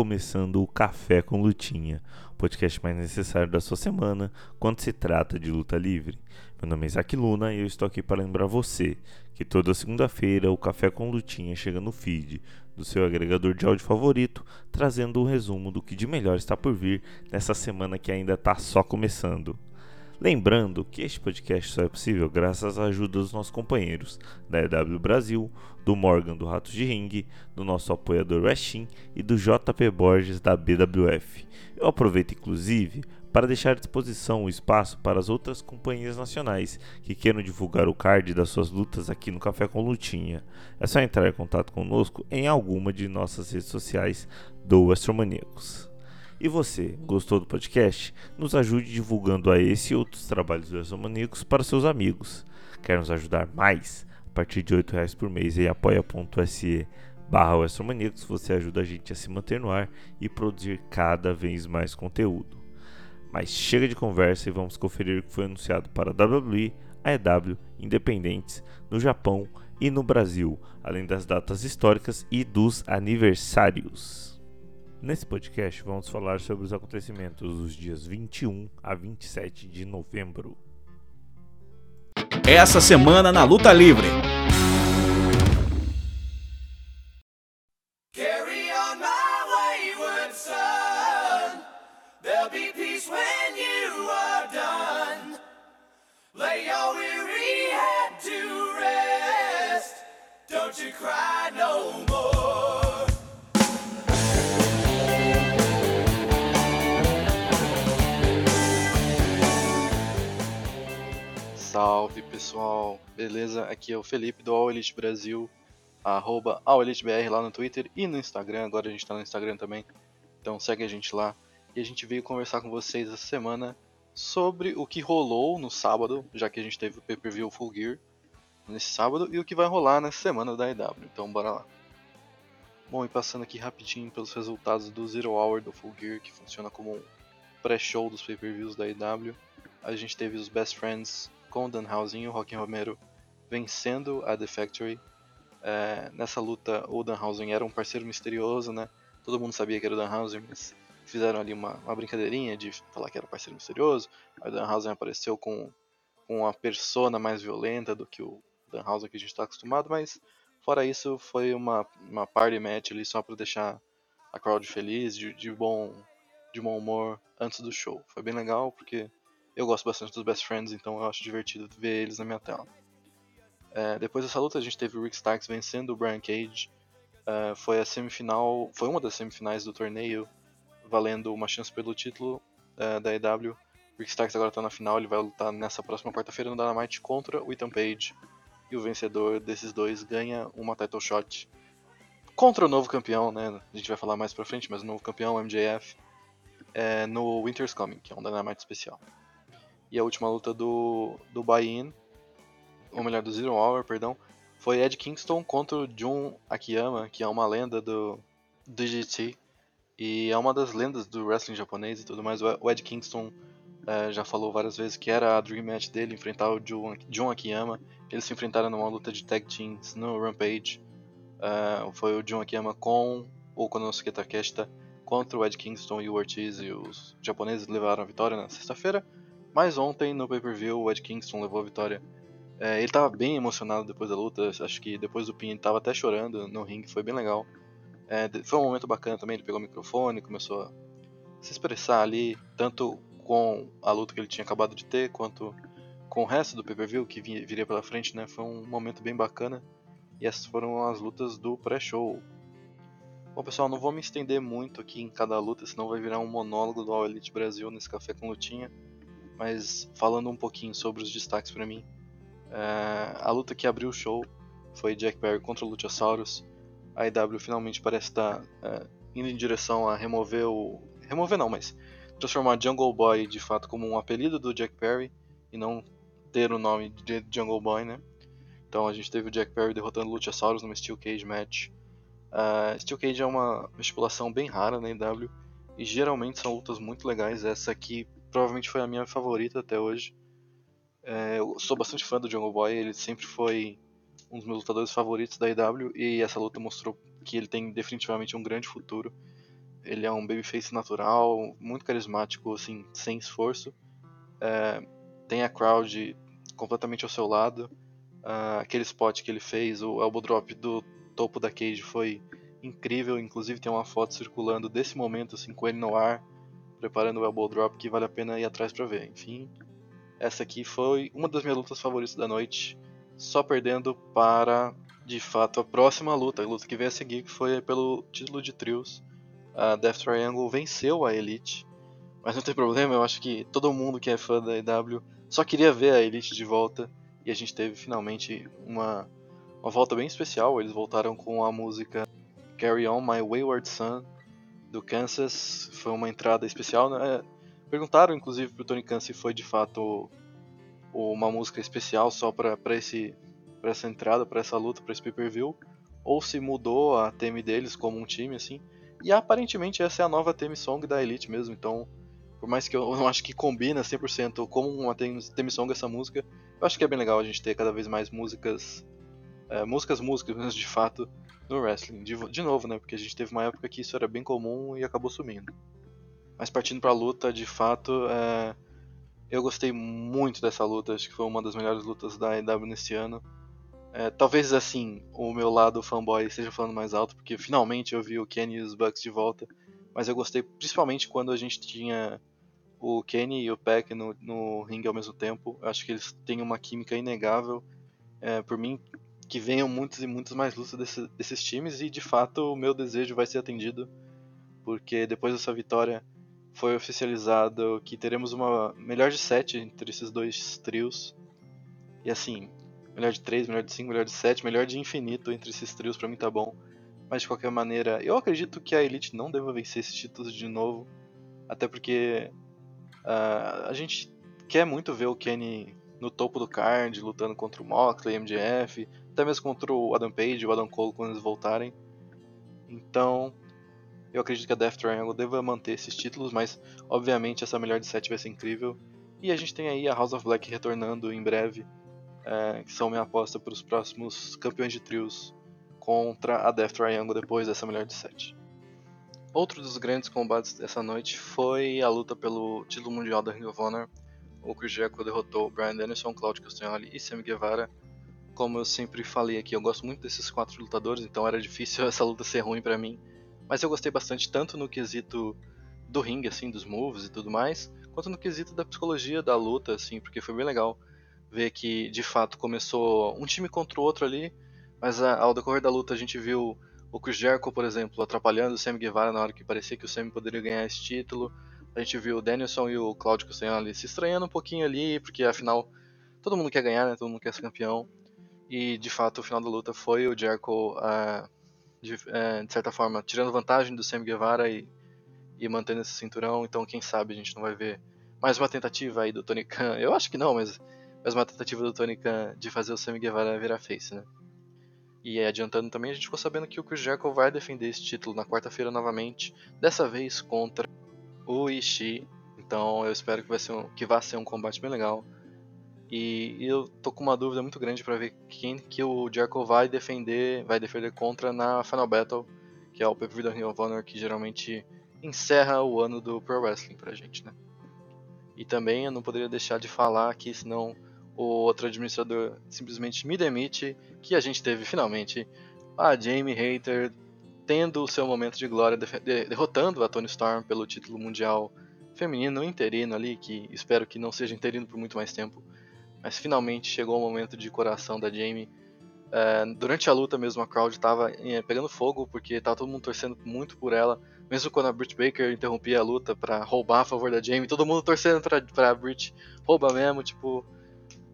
Começando o Café com Lutinha, o podcast mais necessário da sua semana quando se trata de luta livre. Meu nome é Isaac Luna e eu estou aqui para lembrar você que toda segunda-feira o Café com Lutinha chega no feed do seu agregador de áudio favorito, trazendo um resumo do que de melhor está por vir nessa semana que ainda está só começando. Lembrando que este podcast só é possível graças à ajuda dos nossos companheiros da EW Brasil, do Morgan do Ratos de Ring, do nosso apoiador Westin e do JP Borges da BWF. Eu aproveito inclusive para deixar à disposição o espaço para as outras companhias nacionais que queiram divulgar o card das suas lutas aqui no Café com Lutinha. É só entrar em contato conosco em alguma de nossas redes sociais do Astromaníacos. E você, gostou do podcast? Nos ajude divulgando a esse e outros trabalhos do Exomaníacos para seus amigos. Quer nos ajudar mais? A partir de R$ reais por mês em apoia.se barra você ajuda a gente a se manter no ar e produzir cada vez mais conteúdo. Mas chega de conversa e vamos conferir o que foi anunciado para a WWE, AEW, independentes, no Japão e no Brasil, além das datas históricas e dos aniversários. Nesse podcast vamos falar sobre os acontecimentos dos dias 21 a 27 de novembro. Essa semana na Luta Livre. Don't you cry beleza? Aqui é o Felipe do All Elite Brasil, arroba AllEliteBR lá no Twitter e no Instagram, agora a gente tá no Instagram também, então segue a gente lá. E a gente veio conversar com vocês essa semana sobre o que rolou no sábado, já que a gente teve o pay-per-view Full Gear nesse sábado, e o que vai rolar nessa semana da IW, então bora lá. Bom, e passando aqui rapidinho pelos resultados do Zero Hour do Full Gear, que funciona como um pré-show dos pay-per-views da IW. A gente teve os Best Friends com Danhausen e Rocky Romero vencendo a The Factory. É, nessa luta, o Danhausen era um parceiro misterioso, né? Todo mundo sabia que era o Danhausen, mas fizeram ali uma, uma brincadeirinha de falar que era parceiro misterioso. Aí o Danhausen apareceu com, com uma persona mais violenta do que o Danhausen que a gente está acostumado, mas fora isso, foi uma, uma party match ali só para deixar a crowd feliz, de, de, bom, de bom humor antes do show. Foi bem legal porque eu gosto bastante dos Best Friends, então eu acho divertido ver eles na minha tela. É, depois dessa luta a gente teve o Rick Starks vencendo o Brian Cage. É, foi a semifinal, foi uma das semifinais do torneio, valendo uma chance pelo título é, da EW. Rick Starks agora está na final, ele vai lutar nessa próxima quarta-feira no Dynamite contra o Ethan Page. E o vencedor desses dois ganha uma title shot contra o novo campeão, né? A gente vai falar mais pra frente, mas o novo campeão, o MJF, é, no Winter's Coming, que é um Dynamite especial. E a última luta do, do buy-in, ou melhor, do Zero Hour, perdão, foi Ed Kingston contra o Jun Akiyama, que é uma lenda do, do. E é uma das lendas do wrestling japonês e tudo mais. O Ed Kingston é, já falou várias vezes que era a dream match dele enfrentar o Jun, Jun Akiyama. Eles se enfrentaram numa luta de tag teams no Rampage. É, foi o Jun Akiyama com o Konosuke Takeshita contra o Ed Kingston e o Ortiz. E os japoneses levaram a vitória na sexta-feira. Mas ontem no pay-per-view o Ed Kingston levou a vitória. É, ele estava bem emocionado depois da luta, acho que depois do pin ele estava até chorando no ringue, foi bem legal. É, foi um momento bacana também, ele pegou o microfone, começou a se expressar ali, tanto com a luta que ele tinha acabado de ter, quanto com o resto do pay-per-view que viria pela frente, né? Foi um momento bem bacana. E essas foram as lutas do pré-show. Bom, pessoal, não vou me estender muito aqui em cada luta, senão vai virar um monólogo do All Elite Brasil nesse Café com Lutinha mas falando um pouquinho sobre os destaques para mim, é, a luta que abriu o show foi Jack Perry contra o Luchasaurus. A IW finalmente parece estar é, indo em direção a remover o. Remover não, mas transformar Jungle Boy de fato como um apelido do Jack Perry e não ter o nome de Jungle Boy, né? Então a gente teve o Jack Perry derrotando o Luchasaurus numa Steel Cage match. Uh, Steel Cage é uma estipulação bem rara na IW e geralmente são lutas muito legais. Essa aqui provavelmente foi a minha favorita até hoje. É, eu sou bastante fã do Jungle Boy, ele sempre foi um dos meus lutadores favoritos da IW e essa luta mostrou que ele tem definitivamente um grande futuro. Ele é um babyface natural, muito carismático, assim, sem esforço. É, tem a crowd completamente ao seu lado. Uh, aquele spot que ele fez, o elbow drop do topo da cage foi incrível. Inclusive tem uma foto circulando desse momento, assim, com ele no ar, preparando o elbow drop, que vale a pena ir atrás para ver. Enfim, essa aqui foi uma das minhas lutas favoritas da noite, só perdendo para, de fato, a próxima luta, a luta que veio a seguir, que foi pelo título de trios. A Death Triangle venceu a Elite, mas não tem problema, eu acho que todo mundo que é fã da EW só queria ver a Elite de volta e a gente teve finalmente uma, uma volta bem especial. Eles voltaram com a música Carry On My Wayward Son do Kansas. Foi uma entrada especial. Né? Perguntaram inclusive pro Tony Khan se foi de fato uma música especial só para esse para essa entrada, para essa luta, para esse pay-per-view, ou se mudou a theme deles como um time assim. E aparentemente essa é a nova theme song da Elite mesmo, então por mais que eu não acho que combina 100% como uma theme song essa música, eu acho que é bem legal a gente ter cada vez mais músicas, é, músicas, músicas de fato no wrestling. De, de novo, né? Porque a gente teve uma época que isso era bem comum e acabou sumindo. Mas partindo pra luta, de fato, é, eu gostei muito dessa luta. Acho que foi uma das melhores lutas da EW nesse ano. É, talvez assim, o meu lado fanboy esteja falando mais alto, porque finalmente eu vi o Kenny e os Bucks de volta. Mas eu gostei principalmente quando a gente tinha o Kenny e o Peck no, no ringue ao mesmo tempo. Acho que eles têm uma química inegável. É, por mim, que venham muitos e muitos mais lutas desse, desses times e de fato o meu desejo vai ser atendido, porque depois dessa vitória foi oficializado que teremos uma melhor de 7 entre esses dois trios. E assim, melhor de 3, melhor de 5, melhor de 7, melhor de infinito entre esses trios para mim tá bom. Mas de qualquer maneira, eu acredito que a Elite não deva vencer esses títulos de novo, até porque Uh, a gente quer muito ver o Kenny no topo do card, lutando contra o Moxley, MJF, até mesmo contra o Adam Page e o Adam Cole quando eles voltarem. Então, eu acredito que a Death Triangle deva manter esses títulos, mas obviamente essa melhor de 7 vai ser incrível. E a gente tem aí a House of Black retornando em breve, é, que são minha aposta para os próximos campeões de trios contra a Death Triangle depois dessa melhor de 7. Outro dos grandes combates dessa noite foi a luta pelo título mundial da Ring of Honor. O Chris Jericho derrotou Brian Danielson, Claudio Castagnoli e Sammy Guevara. Como eu sempre falei aqui, eu gosto muito desses quatro lutadores, então era difícil essa luta ser ruim para mim. Mas eu gostei bastante tanto no quesito do ringue, assim, dos moves e tudo mais, quanto no quesito da psicologia da luta, assim, porque foi bem legal ver que de fato começou um time contra o outro ali, mas ao decorrer da luta a gente viu o Chris Jericho, por exemplo, atrapalhando o Sammy Guevara na hora que parecia que o Sammy poderia ganhar esse título. A gente viu o Danielson e o Claudio Castagnoli se estranhando um pouquinho ali, porque afinal todo mundo quer ganhar, né? Todo mundo quer ser campeão. E de fato o final da luta foi o Jericho, uh, de, uh, de, certa forma, tirando vantagem do Sammy Guevara e, e mantendo esse cinturão. Então quem sabe a gente não vai ver mais uma tentativa aí do Tony Khan. Eu acho que não, mas mais uma tentativa do Tony Khan de fazer o Sammy Guevara virar face, né? E adiantando também, a gente ficou sabendo que o Chris Jericho vai defender esse título na quarta-feira novamente, dessa vez contra o Ishii. Então eu espero que, vai ser um, que vá ser um combate bem legal. E, eu tô com uma dúvida muito grande para ver quem que o Jericho vai defender, vai defender contra na Final Battle, que é o pay-per-view da Ring of Honor que geralmente encerra o ano do Pro Wrestling pra gente, né? E também eu não poderia deixar de falar que senão o outro administrador simplesmente me demite, que a gente teve finalmente a Jamie Hater tendo o seu momento de glória derrotando a Tony Storm pelo título mundial feminino interino ali, que espero que não seja interino por muito mais tempo. Mas finalmente chegou o momento de coração da Jamie. É, durante a luta mesmo, a crowd estava é, pegando fogo, porque estava todo mundo torcendo muito por ela. Mesmo quando a Britt Baker interrompia a luta para roubar a favor da Jamie, todo mundo torcendo para a Britt rouba mesmo, tipo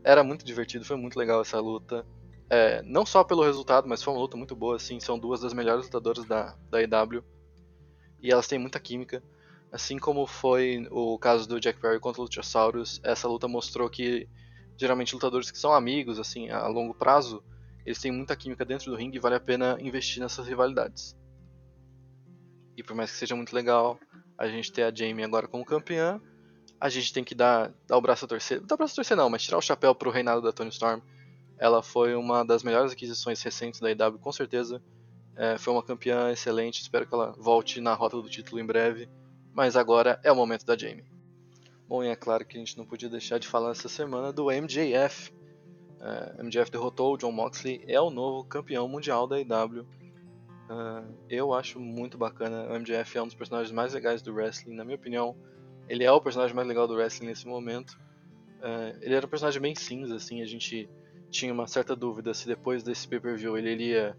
era muito divertido, foi muito legal essa luta. É, não só pelo resultado, mas foi uma luta muito boa, assim. São duas das melhores lutadoras da, da EW. E elas têm muita química. Assim como foi o caso do Jack Perry contra o Luchasaurus, essa luta mostrou que geralmente lutadores que são amigos, assim, a longo prazo, eles têm muita química dentro do ringue e vale a pena investir nessas rivalidades. E por mais que seja muito legal a gente ter a Jamie agora como campeã, a gente tem que dar, dar o braço a torcer. Dar o braço a torcer não, mas tirar o chapéu pro reinado da Tony Storm. Ela foi uma das melhores aquisições recentes da IW, com certeza. É, foi uma campeã excelente, espero que ela volte na rota do título em breve. Mas agora é o momento da Jamie. Bom, e é claro que a gente não podia deixar de falar essa semana do MJF. Uh, MJF derrotou o John Moxley, é o novo campeão mundial da IW. Uh, eu acho muito bacana. O MJF é um dos personagens mais legais do wrestling, na minha opinião. Ele é o personagem mais legal do wrestling nesse momento. Uh, ele era um personagem bem cinza, assim. A gente tinha uma certa dúvida se depois desse pay-per-view ele iria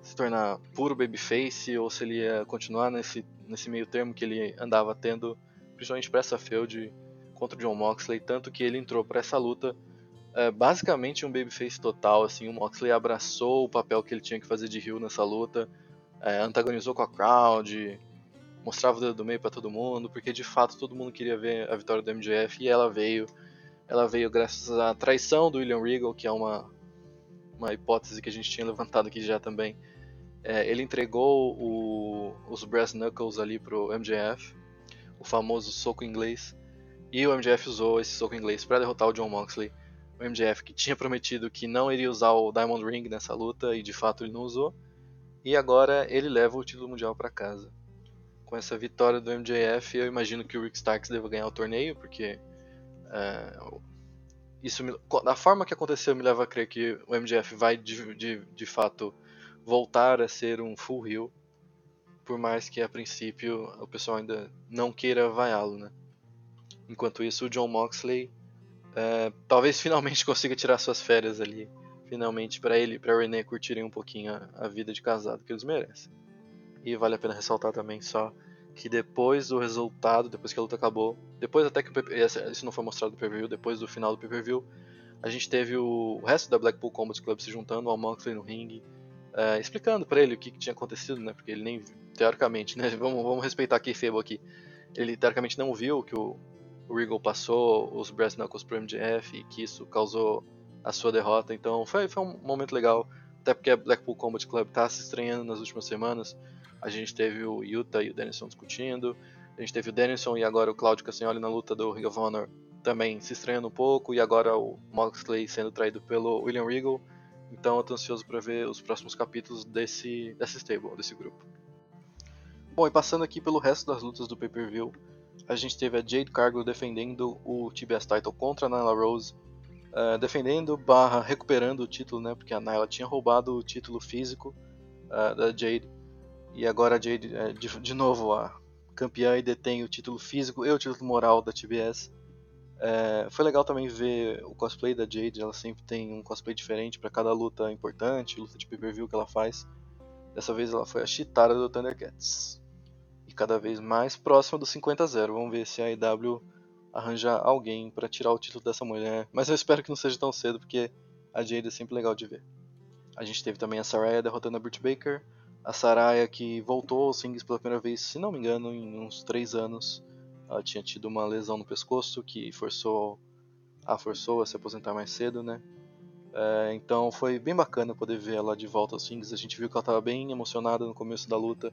se tornar puro babyface ou se ele ia continuar nesse, nesse meio termo que ele andava tendo principalmente para essa feud contra o John Moxley, tanto que ele entrou para essa luta é, basicamente um babyface total, assim, o Moxley abraçou o papel que ele tinha que fazer de heel nessa luta, é, antagonizou com a crowd, mostrava o dedo do meio para todo mundo, porque de fato todo mundo queria ver a vitória do MJF e ela veio. Ela veio graças à traição do William Regal, que é uma, uma hipótese que a gente tinha levantado aqui já também. É, ele entregou o, os brass knuckles ali pro MJF o famoso soco inglês. E o MJF usou esse soco inglês para derrotar o John Moxley. O MJF que tinha prometido que não iria usar o Diamond Ring nessa luta e de fato ele não usou. E agora ele leva o título mundial para casa. Com essa vitória do MJF, eu imagino que o Rick Starks deva ganhar o torneio, porque uh, isso me, da forma que aconteceu me leva a crer que o MJF vai de, de, de fato voltar a ser um full heel por mais que a princípio o pessoal ainda não queira vaiá-lo, né? Enquanto isso, o John Moxley é, talvez finalmente consiga tirar suas férias ali, finalmente para ele e para Renee curtirem um pouquinho a, a, vida de casado que eles merecem. E vale a pena ressaltar também só que depois do resultado, depois que a luta acabou, depois até que o isso não foi mostrado no pay-per-view, depois do final do pay-per-view, a gente teve o, o resto da Blackpool Combat Club se juntando ao Moxley no ringue, é, explicando para ele o que, que, tinha acontecido, né? Porque ele nem teoricamente, né? Vamos, vamos respeitar aqui Febo aqui. Ele teoricamente não viu que o, Regal passou os Brass Knuckles pro MJF e que isso causou a sua derrota. Então foi, foi um momento legal, até porque a Blackpool Combat Club tá se estranhando nas últimas semanas. A gente teve o Yuta e o Dennison discutindo, a gente teve o Dennison e agora o Claudio Castagnoli na luta do Ring of Honor também se estranhando um pouco, e agora o Moxley sendo traído pelo William Regal. Então eu tô ansioso para ver os próximos capítulos desse, desse stable, desse grupo. Bom, e passando aqui pelo resto das lutas do pay-per-view, a gente teve a Jade Cargill defendendo o TBS Title contra a Nyla Rose, uh, defendendo barra recuperando o título, né, porque a Nyla tinha roubado o título físico uh, da Jade, e agora a Jade, uh, de, de, novo, a campeã e detém o título físico e o título moral da TBS. É, foi legal também ver o cosplay da Jade, ela sempre tem um cosplay diferente para cada luta importante, luta de pay-per-view que ela faz. Dessa vez ela foi a Chitara do Thundercats. E cada vez mais próxima do 50 a 0. Vamos ver se a IW arranja alguém para tirar o título dessa mulher. Mas eu espero que não seja tão cedo, porque a Jade é sempre legal de ver. A gente teve também a Saraya derrotando a Britt Baker. A Saraya que voltou aos rings pela primeira vez, se não me engano, em uns 3 anos. Ela tinha tido uma lesão no pescoço que forçou a forçou a se aposentar mais cedo, né? É, então foi bem bacana poder ver ela de volta aos rings. A gente viu que ela estava bem emocionada no começo da luta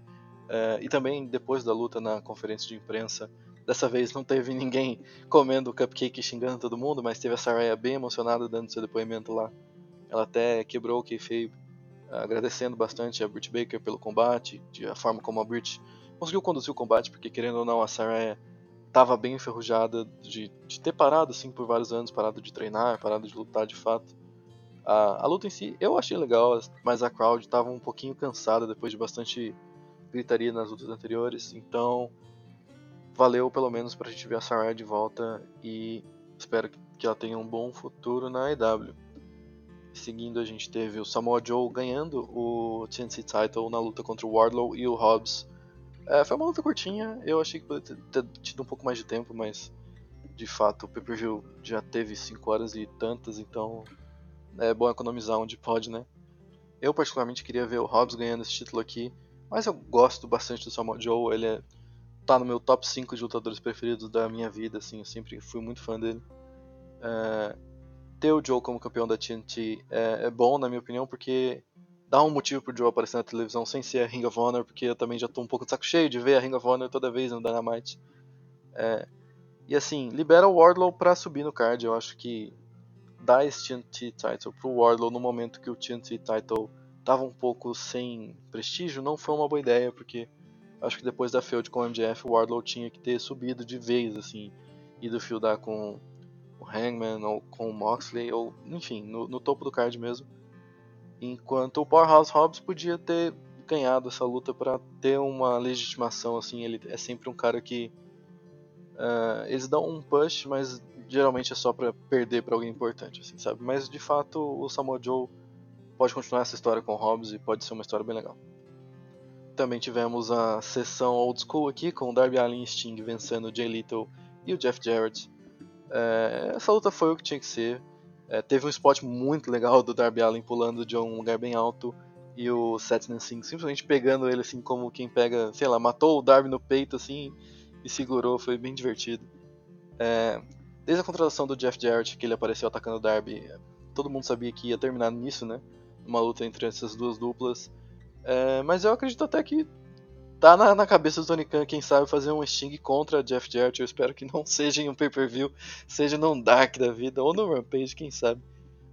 é, e também depois da luta na conferência de imprensa. Dessa vez não teve ninguém comendo cupcake e xingando todo mundo, mas teve a Saraya bem emocionada dando seu depoimento lá. Ela até quebrou o kayfabe, agradecendo bastante a Britt Baker pelo combate, de a forma como a Britt conseguiu conduzir o combate, porque querendo ou não a Saraya estava bem enferrujada de, de, ter parado assim por vários anos, parado de treinar, parado de lutar de fato. A, a luta em si eu achei legal, mas a crowd estava um pouquinho cansada depois de bastante gritaria nas lutas anteriores, então valeu pelo menos pra gente ver a Saraya de volta e espero que ela tenha um bom futuro na EW. Seguindo, a gente teve o Samoa Joe ganhando o TNC Title na luta contra o Wardlow e o Hobbs é, foi uma luta curtinha, eu achei que poderia ter, tido um pouco mais de tempo, mas de fato o pay-per-view já teve 5 horas e tantas, então é bom economizar onde pode, né? Eu particularmente queria ver o Hobbs ganhando esse título aqui, mas eu gosto bastante do Samoa Joe, ele é tá no meu top 5 de lutadores preferidos da minha vida, assim, eu sempre fui muito fã dele. É, ter o Joe como campeão da TNT é, é, bom, na minha opinião, porque dá um motivo pro Joe aparecer na televisão sem ser a Ring of Honor, porque eu também já tô um pouco de saco cheio de ver a Ring of Honor toda vez no Dynamite. É, e assim, libera o Wardlow pra subir no card, eu acho que dar esse TNT title pro Wardlow no momento que o TNT title tava um pouco sem prestígio, não foi uma boa ideia, porque acho que depois da feud com o MJF, o Wardlow tinha que ter subido de vez, assim, ido fieldar com o Hangman ou com o Moxley, ou enfim, no, no topo do card mesmo. Enquanto o Powerhouse Hobbs podia ter ganhado essa luta para ter uma legitimação, assim, ele é sempre um cara que uh, eles dão um push, mas geralmente é só para perder para alguém importante, assim, sabe? Mas de fato o Samoa Joe pode continuar essa história com o Hobbs e pode ser uma história bem legal. Também tivemos a sessão old school aqui com o Darby Allin e Sting vencendo o Jay Little e o Jeff Jarrett. É, essa luta foi o que tinha que ser. É, teve um spot muito legal do Darby Allin pulando de um lugar bem alto e o Seth Singh simplesmente pegando ele assim como quem pega, sei lá, matou o Darby no peito assim e segurou, foi bem divertido. É, desde a contratação do Jeff Jarrett, que ele apareceu atacando o Darby, todo mundo sabia que ia terminar nisso, né? Uma luta entre essas duas duplas. É, mas eu acredito até que tá na, na, cabeça do Tony Khan, quem sabe, fazer um Sting contra Jeff Jarrett. Eu espero que não seja em um pay-per-view, seja num Dark da vida, ou no Rampage, quem sabe.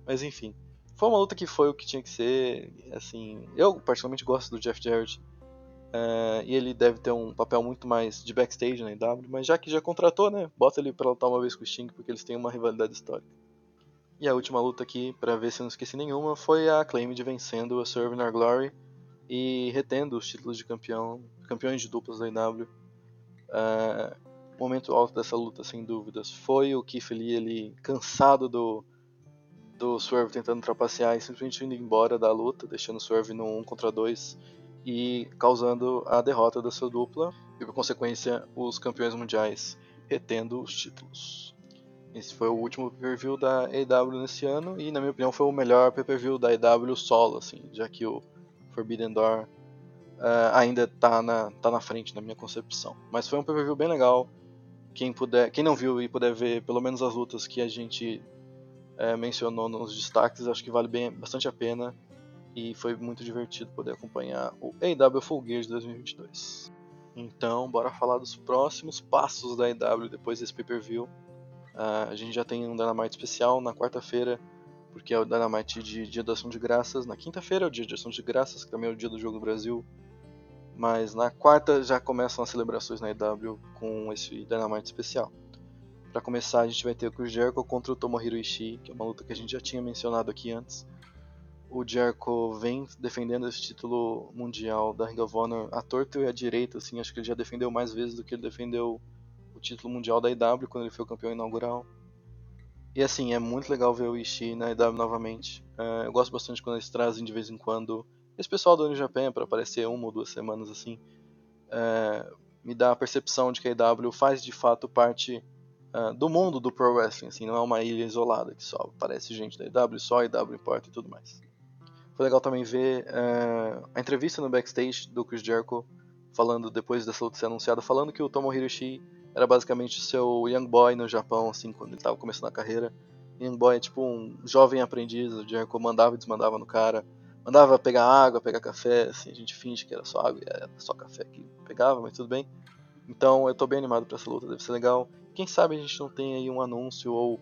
Mas enfim, foi uma luta que foi o que tinha que ser. Assim, eu particularmente gosto do Jeff Jarrett. Uh, e ele deve ter um papel muito mais de backstage na IW, mas já que já contratou, né, bota ele pra lutar uma vez com o Sting, porque eles têm uma rivalidade histórica. E a última luta aqui, para ver se eu não esqueci nenhuma, foi a Claim de vencendo a Serve Our Glory e retendo os títulos de campeão, campeões de duplas da IW. Uh, é, o momento alto dessa luta, sem dúvidas, foi o Keith Lee ele, cansado do, do Swerve tentando trapacear e simplesmente indo embora da luta, deixando o Swerve no 1 contra 2 e causando a derrota da sua dupla e, por consequência, os campeões mundiais retendo os títulos. Esse foi o último pay-per-view da AEW nesse ano e, na minha opinião, foi o melhor pay-per-view da AEW solo, assim, já que o Forbidden Door uh, ainda está na, tá na frente na minha concepção. Mas foi um pay-per-view bem legal. Quem, puder, quem não viu e puder ver pelo menos as lutas que a gente uh, mencionou nos destaques, acho que vale bem, bastante a pena e foi muito divertido poder acompanhar o AEW Full Gear de 2022. Então, bora falar dos próximos passos da AEW depois desse pay-per-view. Uh, a gente já tem um Dynamite especial na quarta-feira, porque é o Dynamite de Dia da Ação de Graças. Na quinta-feira é o Dia de Ação de Graças, que também é o dia do Jogo do Brasil. Mas na quarta já começam as celebrações na AEW com esse Dynamite especial. Para começar, a gente vai ter o Chris Jericho contra o Tomohiro Ishii, que é uma luta que a gente já tinha mencionado aqui antes o Jericho vem defendendo esse título mundial da Ring of Honor à torta e à direita, assim, acho que ele já defendeu mais vezes do que ele defendeu título mundial da IW quando ele foi o campeão inaugural. E assim, é muito legal ver o Ishii na IW novamente. Uh, eu gosto bastante quando eles trazem de vez em quando esse pessoal do New Japan para aparecer uma ou duas semanas assim. Uh, me dá a percepção de que a IW faz de fato parte uh, do mundo do pro wrestling, assim, não é uma ilha isolada que só aparece gente da IW, só a IW importa e tudo mais. Foi legal também ver a entrevista no backstage do Chris Jericho, falando, depois dessa luta ser anunciada, falando que o Tomohiro Ishii era basicamente seu young boy no Japão, assim, quando ele estava começando a carreira. Young boy é tipo um jovem aprendiz, o Jericho mandava e desmandava no cara, mandava pegar água, pegar café, assim, a gente finge que era só água e era só café que pegava, mas tudo bem. Então eu tô bem animado para essa luta, deve ser legal. Quem sabe a gente não tem aí um anúncio ou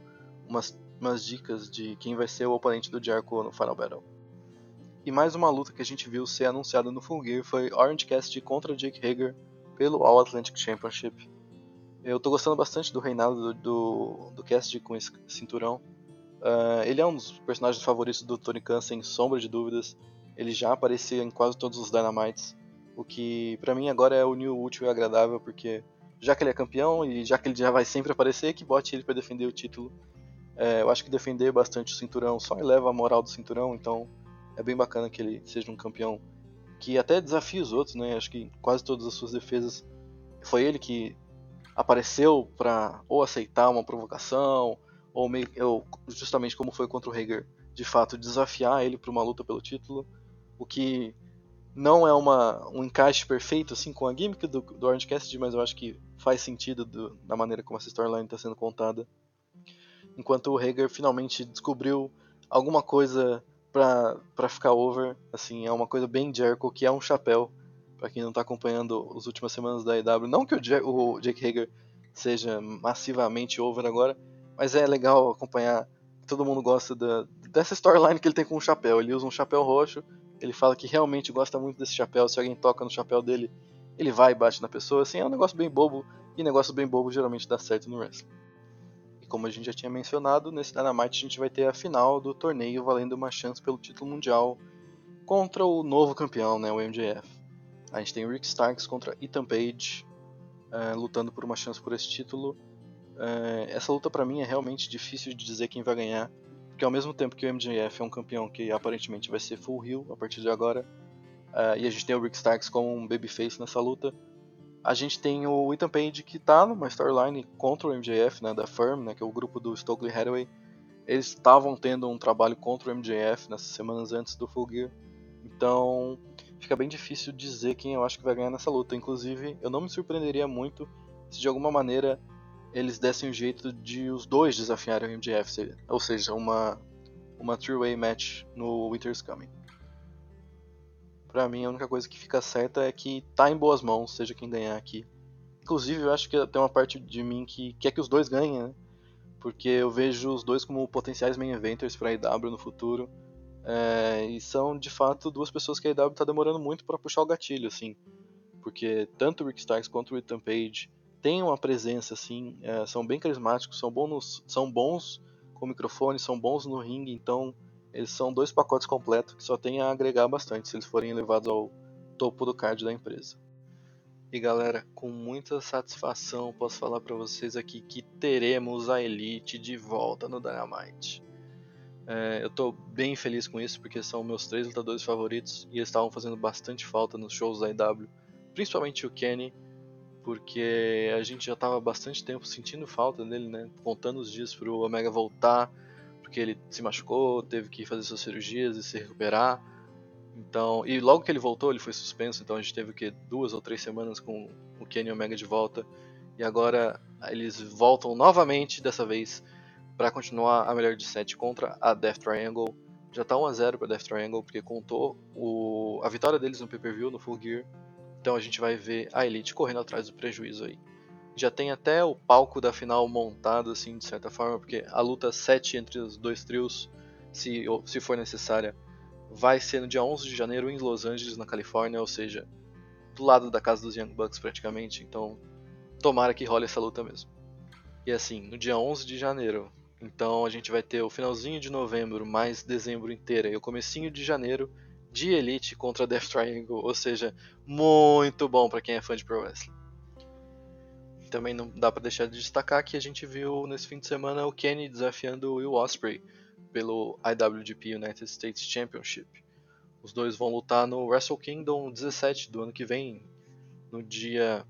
umas, umas dicas de quem vai ser o oponente do Jericho no Final Battle. E mais uma luta que a gente viu ser anunciada no Full Gear foi Orange Cassidy contra Jake Hager pelo All Atlantic Championship. Eu tô gostando bastante do reinado do, do, do Cassidy com esse cinturão. Uh, ele é um dos personagens favoritos do Tony Khan, sem sombra de dúvidas. Ele já aparecia em quase todos os Dynamites, o que para mim agora é o new útil e agradável, porque já que ele é campeão e já que ele já vai sempre aparecer, que bote ele para defender o título. É, eu acho que defender bastante o cinturão só eleva a moral do cinturão, então é bem bacana que ele seja um campeão que até desafia os outros, né? Acho que quase todas as suas defesas foi ele que apareceu para ou aceitar uma provocação ou, meio, ou justamente como foi contra o Hager, de fato desafiar ele para uma luta pelo título, o que Não é uma, um encaixe perfeito assim com a gimmick do, do Orange Cassidy, mas eu acho que faz sentido do, da maneira como essa storyline está sendo contada. Enquanto o Hager finalmente descobriu alguma coisa pra ficar over, assim, é uma coisa bem Jericho, que é um chapéu, para quem não tá acompanhando as últimas semanas da EW. Não que o, o Jake Hager seja massivamente over agora, mas é legal acompanhar. Todo mundo gosta da, dessa storyline que ele tem com o chapéu. Ele usa um chapéu roxo, ele fala que realmente gosta muito desse chapéu. Se alguém toca no chapéu dele, ele vai e bate na pessoa. Assim, é um negócio bem bobo, e negócio bem bobo geralmente dá certo no wrestling como a gente já tinha mencionado, nesse Dynamite a gente vai ter a final do torneio valendo uma chance pelo título mundial contra o novo campeão, né, o MJF. A gente tem Rick Starks contra Ethan Page uh, lutando por uma chance por esse título. Uh, essa luta para mim é realmente difícil de dizer quem vai ganhar, porque ao mesmo tempo que o MJF é um campeão que aparentemente vai ser full heel a partir de agora, uh, e a gente tem o Rick Starks como um babyface nessa luta, a gente tem o Ethan Page que tá numa storyline contra o MJF, né, da Firm, né, que é o grupo do Stokely Hathaway. Eles estavam tendo um trabalho contra o MJF nessas semanas antes do Full Gear. Então, fica bem difícil dizer quem eu acho que vai ganhar nessa luta. Inclusive, eu não me surpreenderia muito se de alguma maneira eles dessem o jeito de os dois desafiarem o MJF, ou seja, uma uma three-way match no Winter's Coming. Pra mim, a única coisa que fica certa é que tá em boas mãos, seja quem ganhar aqui. Inclusive, eu acho que tem uma parte de mim que quer que os dois ganhem, né? Porque eu vejo os dois como potenciais main eventers pra IW no futuro. É, e são, de fato, duas pessoas que a IW tá demorando muito para puxar o gatilho, assim. Porque tanto o Rick Starks quanto o Ethan Page têm uma presença, assim, é, são bem carismáticos, são bons, são bons com microfone, são bons no ringue, então eles são dois pacotes completos que só tem a agregar bastante se eles forem levados ao topo do card da empresa. E galera, com muita satisfação posso falar para vocês aqui que teremos a Elite de volta no Dynamite. É, eu estou bem feliz com isso porque são meus três lutadores favoritos e eles estavam fazendo bastante falta nos shows da IW, principalmente o Kenny, porque a gente já estava bastante tempo sentindo falta dele, né? Contando os dias para o Omega voltar porque ele se machucou, teve que fazer suas cirurgias e se recuperar. Então, e logo que ele voltou, ele foi suspenso, então a gente teve que duas ou três semanas com o Kenny Omega de volta. E agora eles voltam novamente, dessa vez para continuar a melhor de 7 contra a Death Triangle. Já tá 1 a 0 para Death Triangle porque contou o, a vitória deles no pay-per-view no Full Gear. Então a gente vai ver a Elite correndo atrás do prejuízo aí já tem até o palco da final montado, assim, de certa forma, porque a luta 7 entre os dois trios, se, se for necessária, vai ser no dia 11 de janeiro em Los Angeles, na Califórnia, ou seja, do lado da casa dos Young Bucks praticamente, então tomara que role essa luta mesmo. E assim, no dia 11 de janeiro, então a gente vai ter o finalzinho de novembro mais dezembro inteira e o comecinho de janeiro de Elite contra Death Triangle, ou seja, muito bom para quem é fã de Pro Wrestling também não dá para deixar de destacar que a gente viu nesse fim de semana o Kenny desafiando o Will Ospreay pelo IWGP United States Championship. Os dois vão lutar no Wrestle Kingdom 17 do ano que vem, no dia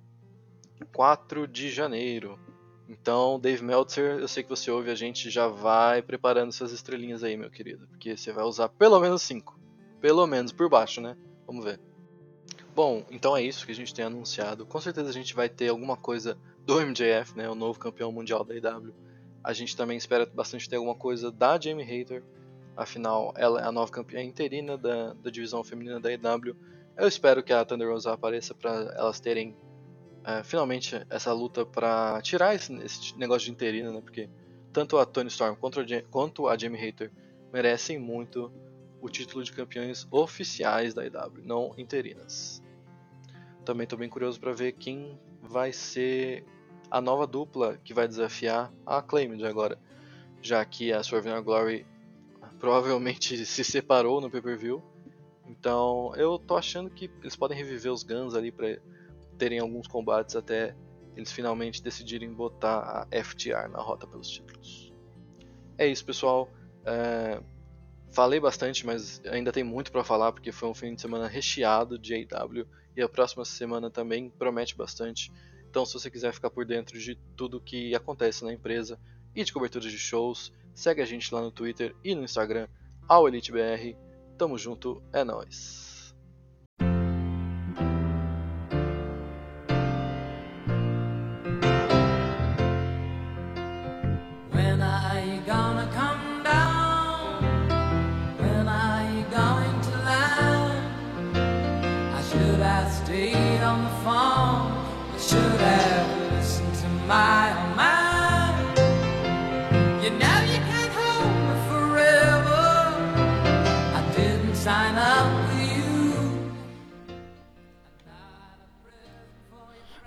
4 de janeiro. Então, Dave Meltzer, eu sei que você ouve a gente, já vai preparando suas estrelinhas aí, meu querido, porque você vai usar pelo menos 5. Pelo menos por baixo, né? Vamos ver. Bom, então é isso que a gente tem anunciado. Com certeza a gente vai ter alguma coisa do MJF, né, o novo campeão mundial da IW. A gente também espera bastante ter alguma coisa da Jamie Hater, afinal ela é a nova campeã interina da, da divisão feminina da IW. Eu espero que a Thunder Rosa apareça para elas terem é, finalmente essa luta para tirar esse, esse, negócio de interina, né, porque tanto a Tony Storm quanto a, quanto a Jamie Hater merecem muito o título de campeões oficiais da IW, não interinas. Também estou bem curioso para ver quem vai ser a nova dupla que vai desafiar a Acclaimed agora, já que a Swerve Glory provavelmente se separou no pay-per-view. Então eu tô achando que eles podem reviver os Guns ali para terem alguns combates até eles finalmente decidirem botar a FTR na rota pelos títulos. É isso, pessoal. É... Falei bastante, mas ainda tem muito para falar porque foi um fim de semana recheado de AEW e a próxima semana também promete bastante. Então, se você quiser ficar por dentro de tudo que acontece na empresa e de coberturas de shows, segue a gente lá no Twitter e no Instagram, ao EliteBR. Tamo junto, é nóis!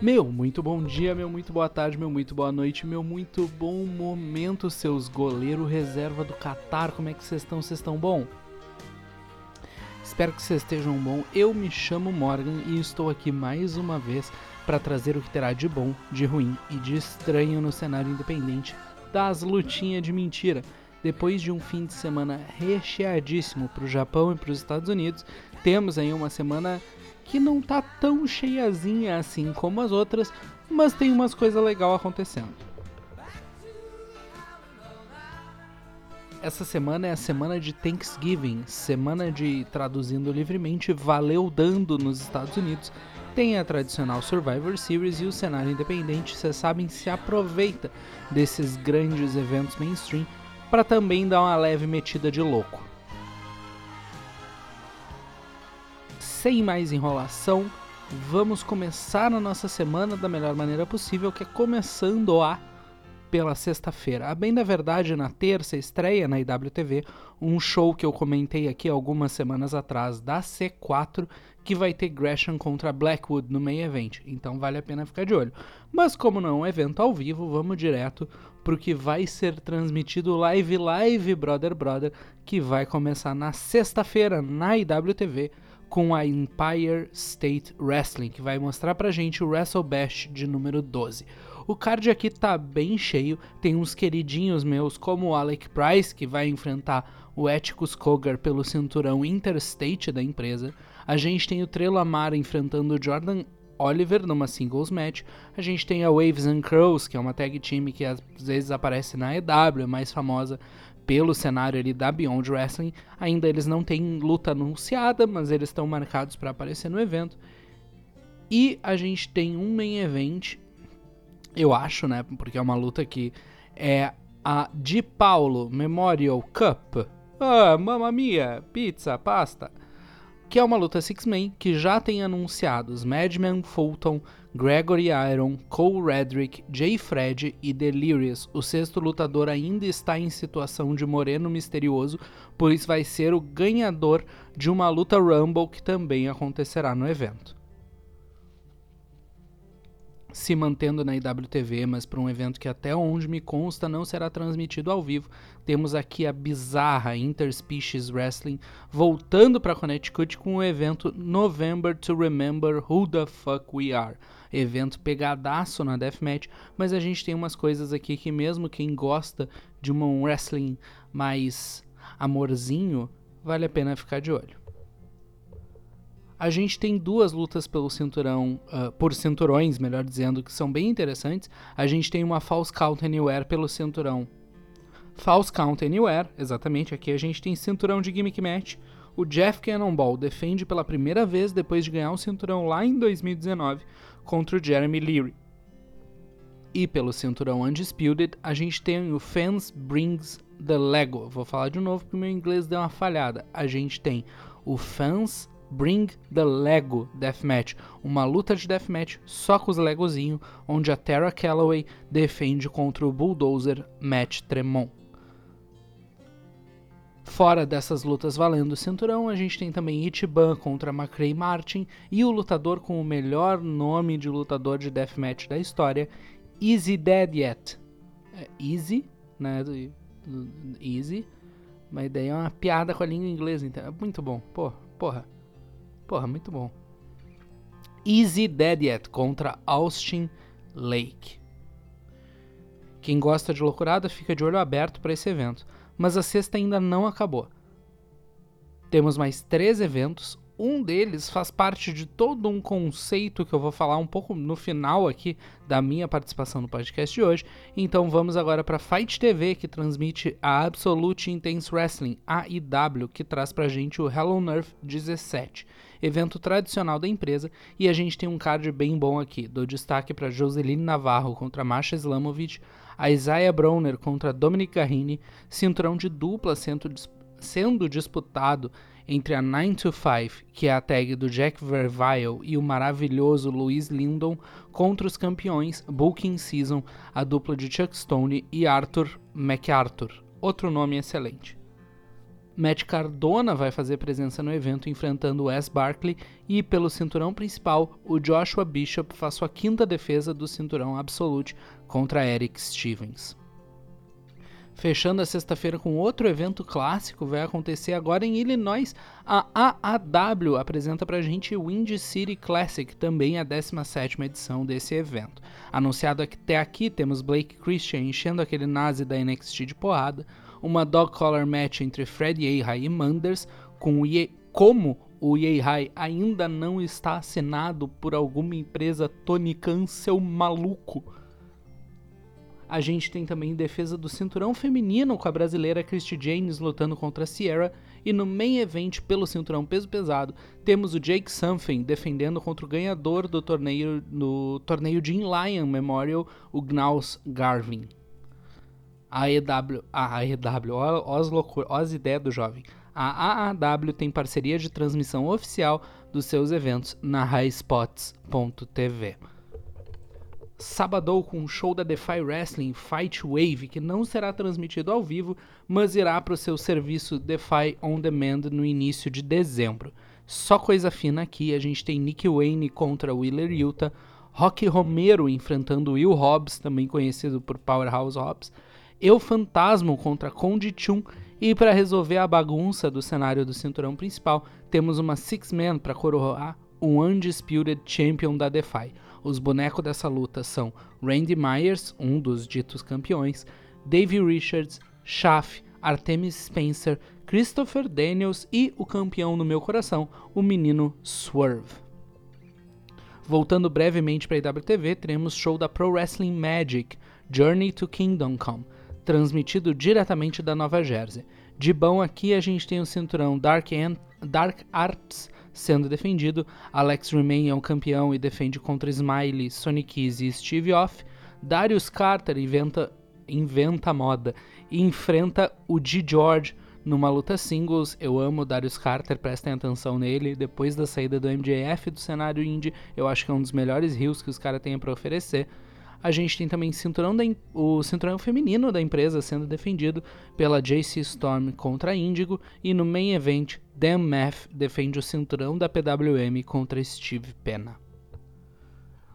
Meu muito bom dia, meu muito boa tarde, meu muito boa noite, meu muito bom momento, seus goleiro reserva do Qatar. Como é que vocês estão? Vocês estão bom? Espero que vocês estejam bom. Eu me chamo Morgan e estou aqui mais uma vez para trazer o que terá de bom, de ruim e de estranho no cenário independente das lutinhas de mentira. Depois de um fim de semana recheadíssimo para o Japão e para os Estados Unidos, temos aí uma semana que não tá tão cheiazinha assim como as outras, mas tem umas coisas legais acontecendo. Essa semana é a semana de Thanksgiving, semana de, traduzindo livremente, valeu dando nos Estados Unidos. Tem a tradicional Survivor Series e o cenário independente, vocês sabem, se aproveita desses grandes eventos mainstream para também dar uma leve metida de louco. Sem mais enrolação, vamos começar a nossa semana da melhor maneira possível, que é começando a pela sexta-feira. A bem da verdade, na terça estreia na IWTV um show que eu comentei aqui algumas semanas atrás da C4, que vai ter Gresham contra Blackwood no main event. Então vale a pena ficar de olho. Mas como não é um evento ao vivo, vamos direto pro que vai ser transmitido live live brother brother, que vai começar na sexta-feira na IWTV com a Empire State Wrestling, que vai mostrar pra gente o Wrestle Bash de número 12. O card aqui tá bem cheio, tem uns queridinhos meus como o Alec Price, que vai enfrentar o Eticus Kogar pelo cinturão Interstate da empresa. A gente tem o Trelo Amara enfrentando o Jordan Oliver numa singles match. A gente tem a Waves and Crows, que é uma tag team que às vezes aparece na EW, é mais famosa pelo cenário ali da Beyond Wrestling. Ainda eles não têm luta anunciada, mas eles estão marcados para aparecer no evento. E a gente tem um main event eu acho, né? Porque é uma luta que é a Di Paulo Memorial Cup. Ah, mamma mia, pizza, pasta. Que é uma luta six-man que já tem anunciados Madman Fulton, Gregory Iron, Cole Redrick, Jay Fred e Delirious. O sexto lutador ainda está em situação de moreno misterioso, por isso vai ser o ganhador de uma luta Rumble que também acontecerá no evento se mantendo na IWTV, mas para um evento que até onde me consta não será transmitido ao vivo. Temos aqui a bizarra Interspecies Wrestling voltando para Connecticut com o evento November to Remember Who the Fuck We Are. Evento pegadaço na Deathmatch, mas a gente tem umas coisas aqui que mesmo quem gosta de um wrestling mais amorzinho, vale a pena ficar de olho. A gente tem duas lutas pelo cinturão, uh, por cinturões, melhor dizendo, que são bem interessantes. A gente tem uma False Count Anywhere pelo cinturão. False Count Anywhere, exatamente, aqui a gente tem cinturão de gimmick match. O Jeff Cannonball defende pela primeira vez depois de ganhar o cinturão lá em 2019 contra o Jeremy Leary. E pelo cinturão Undisputed, a gente tem o Fans Brings the Lego. Vou falar de novo porque meu inglês deu uma falhada. A gente tem o Fans Bring the Lego Deathmatch, uma luta de deathmatch só com os Legozinho, onde a Tara Calloway defende contra o Bulldozer Matt Tremont. Fora dessas lutas valendo o cinturão, a gente tem também Ichiban contra McRae Martin e o lutador com o melhor nome de lutador de deathmatch da história, Easy Dead Yet. É easy, né? Easy. Mas daí é uma piada com a língua inglesa, então é muito bom. Pô, porra. Porra, muito bom. Easy Dead Yet contra Austin Lake. Quem gosta de loucurada fica de olho aberto para esse evento, mas a sexta ainda não acabou. Temos mais três eventos, um deles faz parte de todo um conceito que eu vou falar um pouco no final aqui da minha participação no podcast de hoje. Então vamos agora para Fight TV, que transmite a Absolute Intense Wrestling, AIW, que traz pra gente o Hello Nerf 17, evento tradicional da empresa, e a gente tem um card bem bom aqui. Dou destaque para Joseline Navarro contra Masha Slamovic, a Isaiah Bronner contra Dominic Garrini, cinturão de dupla sendo, sendo disputado entre a 9 to 5, que é a tag do Jack Verville e o maravilhoso Louis Lindon, contra os campeões Booking Season, a dupla de Chuck Stone e Arthur MacArthur. Outro nome excelente. Matt Cardona vai fazer presença no evento enfrentando Wes Barkley e pelo cinturão principal, o Joshua Bishop faz sua quinta defesa do cinturão Absolute contra Eric Stevens. Fechando a sexta-feira com outro evento clássico, vai acontecer agora em Illinois. A AAW apresenta pra gente o Windy City Classic, também a 17ª edição desse evento. Anunciado até aqui, temos Blake Christian enchendo aquele nazi da NXT de porrada, uma dog collar match entre Fred Yehi e Manders, com o Ye como o Yehi ainda não está assinado por alguma empresa Tony Khan, seu maluco a gente tem também defesa do cinturão feminino com a brasileira Christy James lutando contra a Sierra. E no main event pelo cinturão peso pesado, temos o Jake Something defendendo contra o ganhador do torneio no torneio Jim Lion Memorial, o Gnaus Garvin. A EW, a EW, ó, as, ideias do jovem. A AAW tem parceria de transmissão oficial dos seus eventos na highspots.tv sabadou com um show da Defy Wrestling Fight Wave, que não será transmitido ao vivo, mas irá para o seu serviço Defy On Demand no início de dezembro. Só coisa fina aqui, a gente tem Nick Wayne contra Wheeler Yuta, Rocky Romero enfrentando Will Hobbs, também conhecido por Powerhouse Hobbs, Eu Fantasma contra Conde Chun, e para resolver a bagunça do cenário do cinturão principal, temos uma Six-Man para coroar o Undisputed Champion da Defy. Os bonecos dessa luta são Randy Myers, um dos ditos campeões, Dave Richards, Shaft, Artemis Spencer, Christopher Daniels e o campeão no meu coração, o menino Swerve. Voltando brevemente para a IWTV, teremos show da Pro Wrestling Magic, Journey to Kingdom Come, transmitido diretamente da Nova Jersey. De bom aqui a gente tem o cinturão Dark, Dark Arts sendo defendido. Alex Remain é um campeão e defende contra Smiley, Sonic Easy e Steve Off. Darius Carter inventa, inventa moda e enfrenta o G. George numa luta singles. Eu amo o Darius Carter, prestem atenção nele. Depois da saída do MJF do cenário indie, eu acho que é um dos melhores rios que os caras têm para oferecer. A gente tem também cinturão da, o cinturão feminino da empresa sendo defendido pela JC Storm contra a Indigo. E no main event, Dan Math defende o cinturão da PWM contra Steve Pena.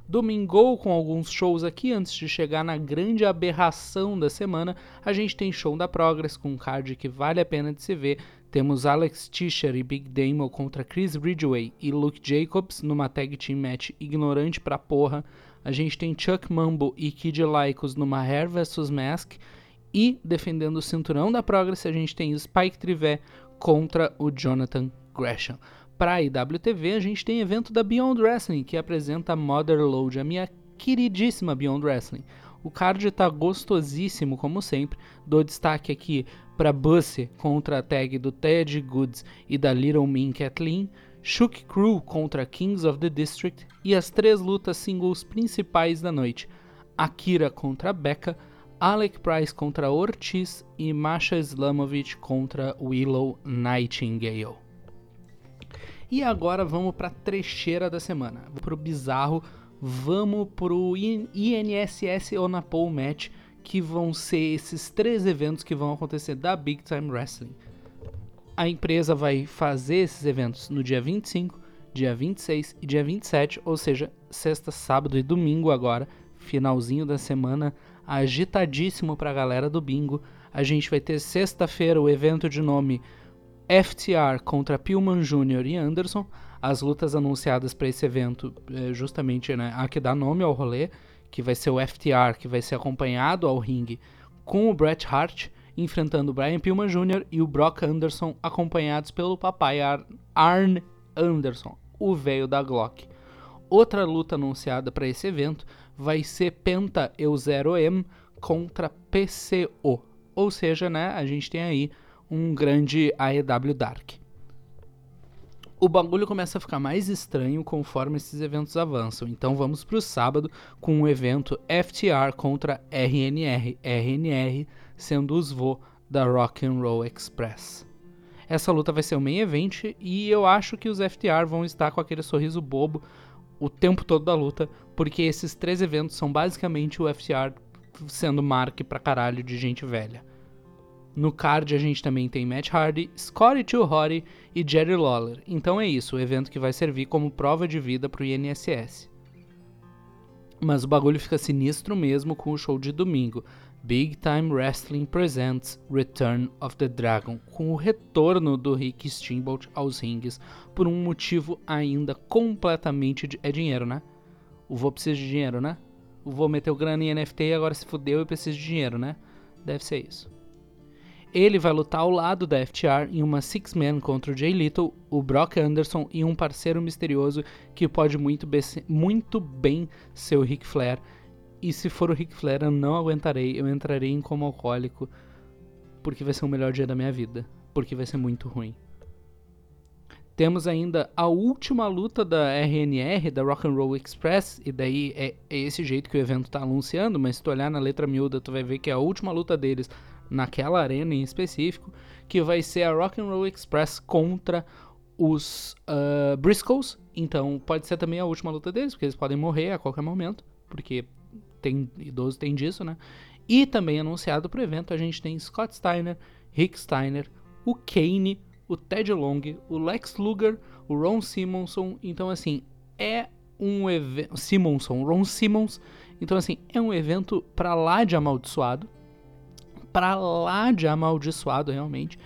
Domingo com alguns shows aqui antes de chegar na grande aberração da semana. A gente tem show da Progress com um card que vale a pena de se ver. Temos Alex Tischer e Big Damo contra Chris Ridgway e Luke Jacobs numa tag team match ignorante pra porra. A gente tem Chuck Mambo e Kid Lycos numa Hair vs Mask. E defendendo o cinturão da Progress, a gente tem Spike Trivet contra o Jonathan Gresham. Para a IWTV, a gente tem evento da Beyond Wrestling, que apresenta Mother Load, a minha queridíssima Beyond Wrestling. O card tá gostosíssimo, como sempre. Dou destaque aqui para Bussy contra a tag do Ted Goods e da Little Min Kathleen. Shook Crew contra Kings of the District e as três lutas singles principais da noite: Akira contra Becca, Alec Price contra Ortiz e Masha Islamovic contra Willow Nightingale. E agora vamos para a trecheira da semana. Pro bizarro, vamos pro INSS Onapol Match, que vão ser esses três eventos que vão acontecer da Big Time Wrestling a empresa vai fazer esses eventos no dia 25, dia 26 e dia 27, ou seja, sexta, sábado e domingo agora, finalzinho da semana, agitadíssimo para a galera do bingo. A gente vai ter sexta-feira o evento de nome FTR contra Pillman Jr. e Anderson. As lutas anunciadas para esse evento, é justamente né, a que dá nome ao rolê, que vai ser o FTR, que vai ser acompanhado ao ringue com o Bret Hart enfrentando Brian Pillman Jr. e o Brock Anderson, acompanhados pelo papai Ar Arn Anderson, o velho da Glock. Outra luta anunciada para esse evento vai ser Penta Eu 0M contra PCO. Ou seja, né, a gente tem aí um grande AEW Dark. O bagulho começa a ficar mais estranho conforme esses eventos avançam. Então vamos para o sábado com o evento FTR contra RNR. RNR sendo os Vo da Rock and Roll Express. Essa luta vai ser o main event e eu acho que os FTR vão estar com aquele sorriso bobo o tempo todo da luta, porque esses três eventos são basicamente o FTR sendo marque pra caralho de gente velha. No card a gente também tem Matt Hardy, Scotty 2 Hotty e Jerry Lawler. Então é isso, o evento que vai servir como prova de vida pro INSS. Mas o bagulho fica sinistro mesmo com o show de domingo. Big Time Wrestling presents Return of the Dragon, com o retorno do Rick Steamboat aos rings por um motivo ainda completamente de... é dinheiro, né? O vô precisa de dinheiro, né? O vô meteu grana em NFT e agora se fudeu e precisa de dinheiro, né? Deve ser isso. Ele vai lutar ao lado da FTR em uma six-man contra o Jay Little, o Brock Anderson e um parceiro misterioso que pode muito, be muito bem ser o Ric Flair. E se for o Ric Flair, eu não aguentarei, eu entrarei em como alcoólico, porque vai ser o melhor dia da minha vida, porque vai ser muito ruim. Temos ainda a última luta da RNR, da Rock and Roll Express, e daí é, é esse jeito que o evento tá anunciando, mas se tu olhar na letra miúda, tu vai ver que é a última luta deles naquela arena em específico, que vai ser a Rock and Roll Express contra os uh, Briscoes. Então pode ser também a última luta deles, porque eles podem morrer a qualquer momento, porque tem idoso tem disso, né? E também anunciado para o evento a gente tem Scott Steiner, Rick Steiner, o Kane, o Ted Long, o Lex Luger, o Ron Simonson. Então assim é um evento Simonson, Ron Simmons. Então assim é um evento para lá de amaldiçoado pra lá de amaldiçoado, realmente.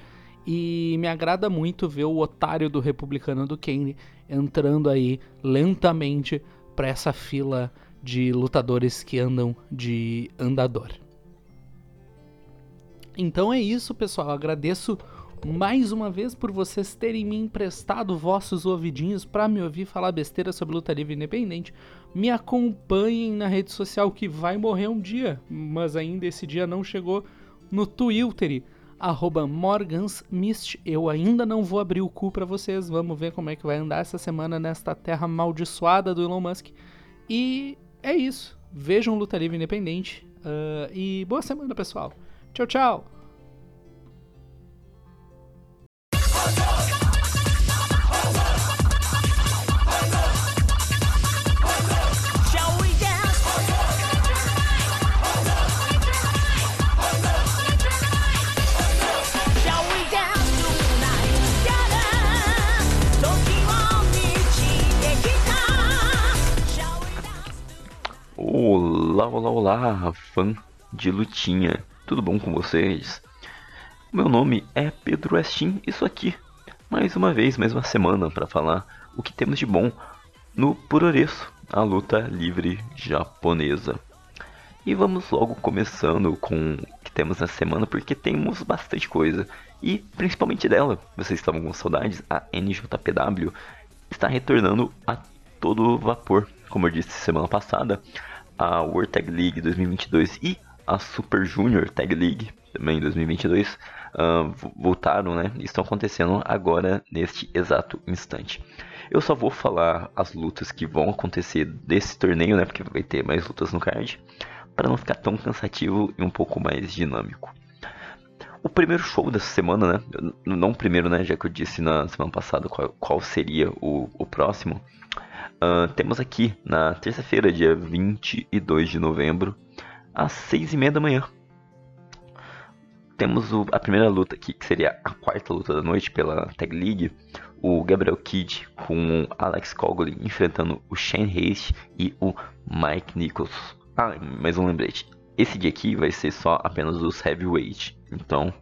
E me agrada muito ver o otário do republicano do Kane entrando aí lentamente para essa fila de lutadores que andam de andador. Então é isso, pessoal. Agradeço mais uma vez por vocês terem me emprestado vossos ouvidinhos para me ouvir falar besteira sobre luta livre independente. Me acompanhem na rede social que vai morrer um dia, mas ainda esse dia não chegou no Twitter, arroba morgansmist. Eu ainda não vou abrir o cu para vocês, vamos ver como é que vai andar essa semana nesta terra amaldiçoada do Elon Musk. E é isso. Vejam Luta Livre Independente. Uh, e boa semana, pessoal. Tchau, tchau. Olá, olá, olá, fã de lutinha. Tudo bom com vocês? Meu nome é Pedro Westin, isso aqui. Mais uma vez, mais uma semana para falar o que temos de bom no Puroreço, a luta livre japonesa. E vamos logo começando com o que temos na semana, porque temos bastante coisa. E principalmente dela, vocês estavam com saudades, a NJPW está retornando a todo vapor. Como eu disse semana passada, a World Tag League 2022 e a Super Junior Tag League também 2022 ah, vo- voltaram, né? Estão acontecendo agora neste exato instante. Eu só vou falar as lutas que vão acontecer desse torneio, né? Porque vai ter mais lutas no card, para não ficar tão cansativo e um pouco mais dinâmico. O primeiro show dessa semana, né? Não o primeiro, né? Já que eu disse na semana passada qual, qual seria o, o próximo. Ah, temos aqui na terça-feira, dia 22 de novembro, às 6 e meia da manhã. Temos o- a primeira luta aqui, que seria a quarta luta da noite pela Tag League. O Gabriel Kidd com o Alex Cogley enfrentando o Shane Haste e o Mike Nichols. Ah, mais um lembrete. Esse dia aqui vai ser só apenas os heavyweight. Então,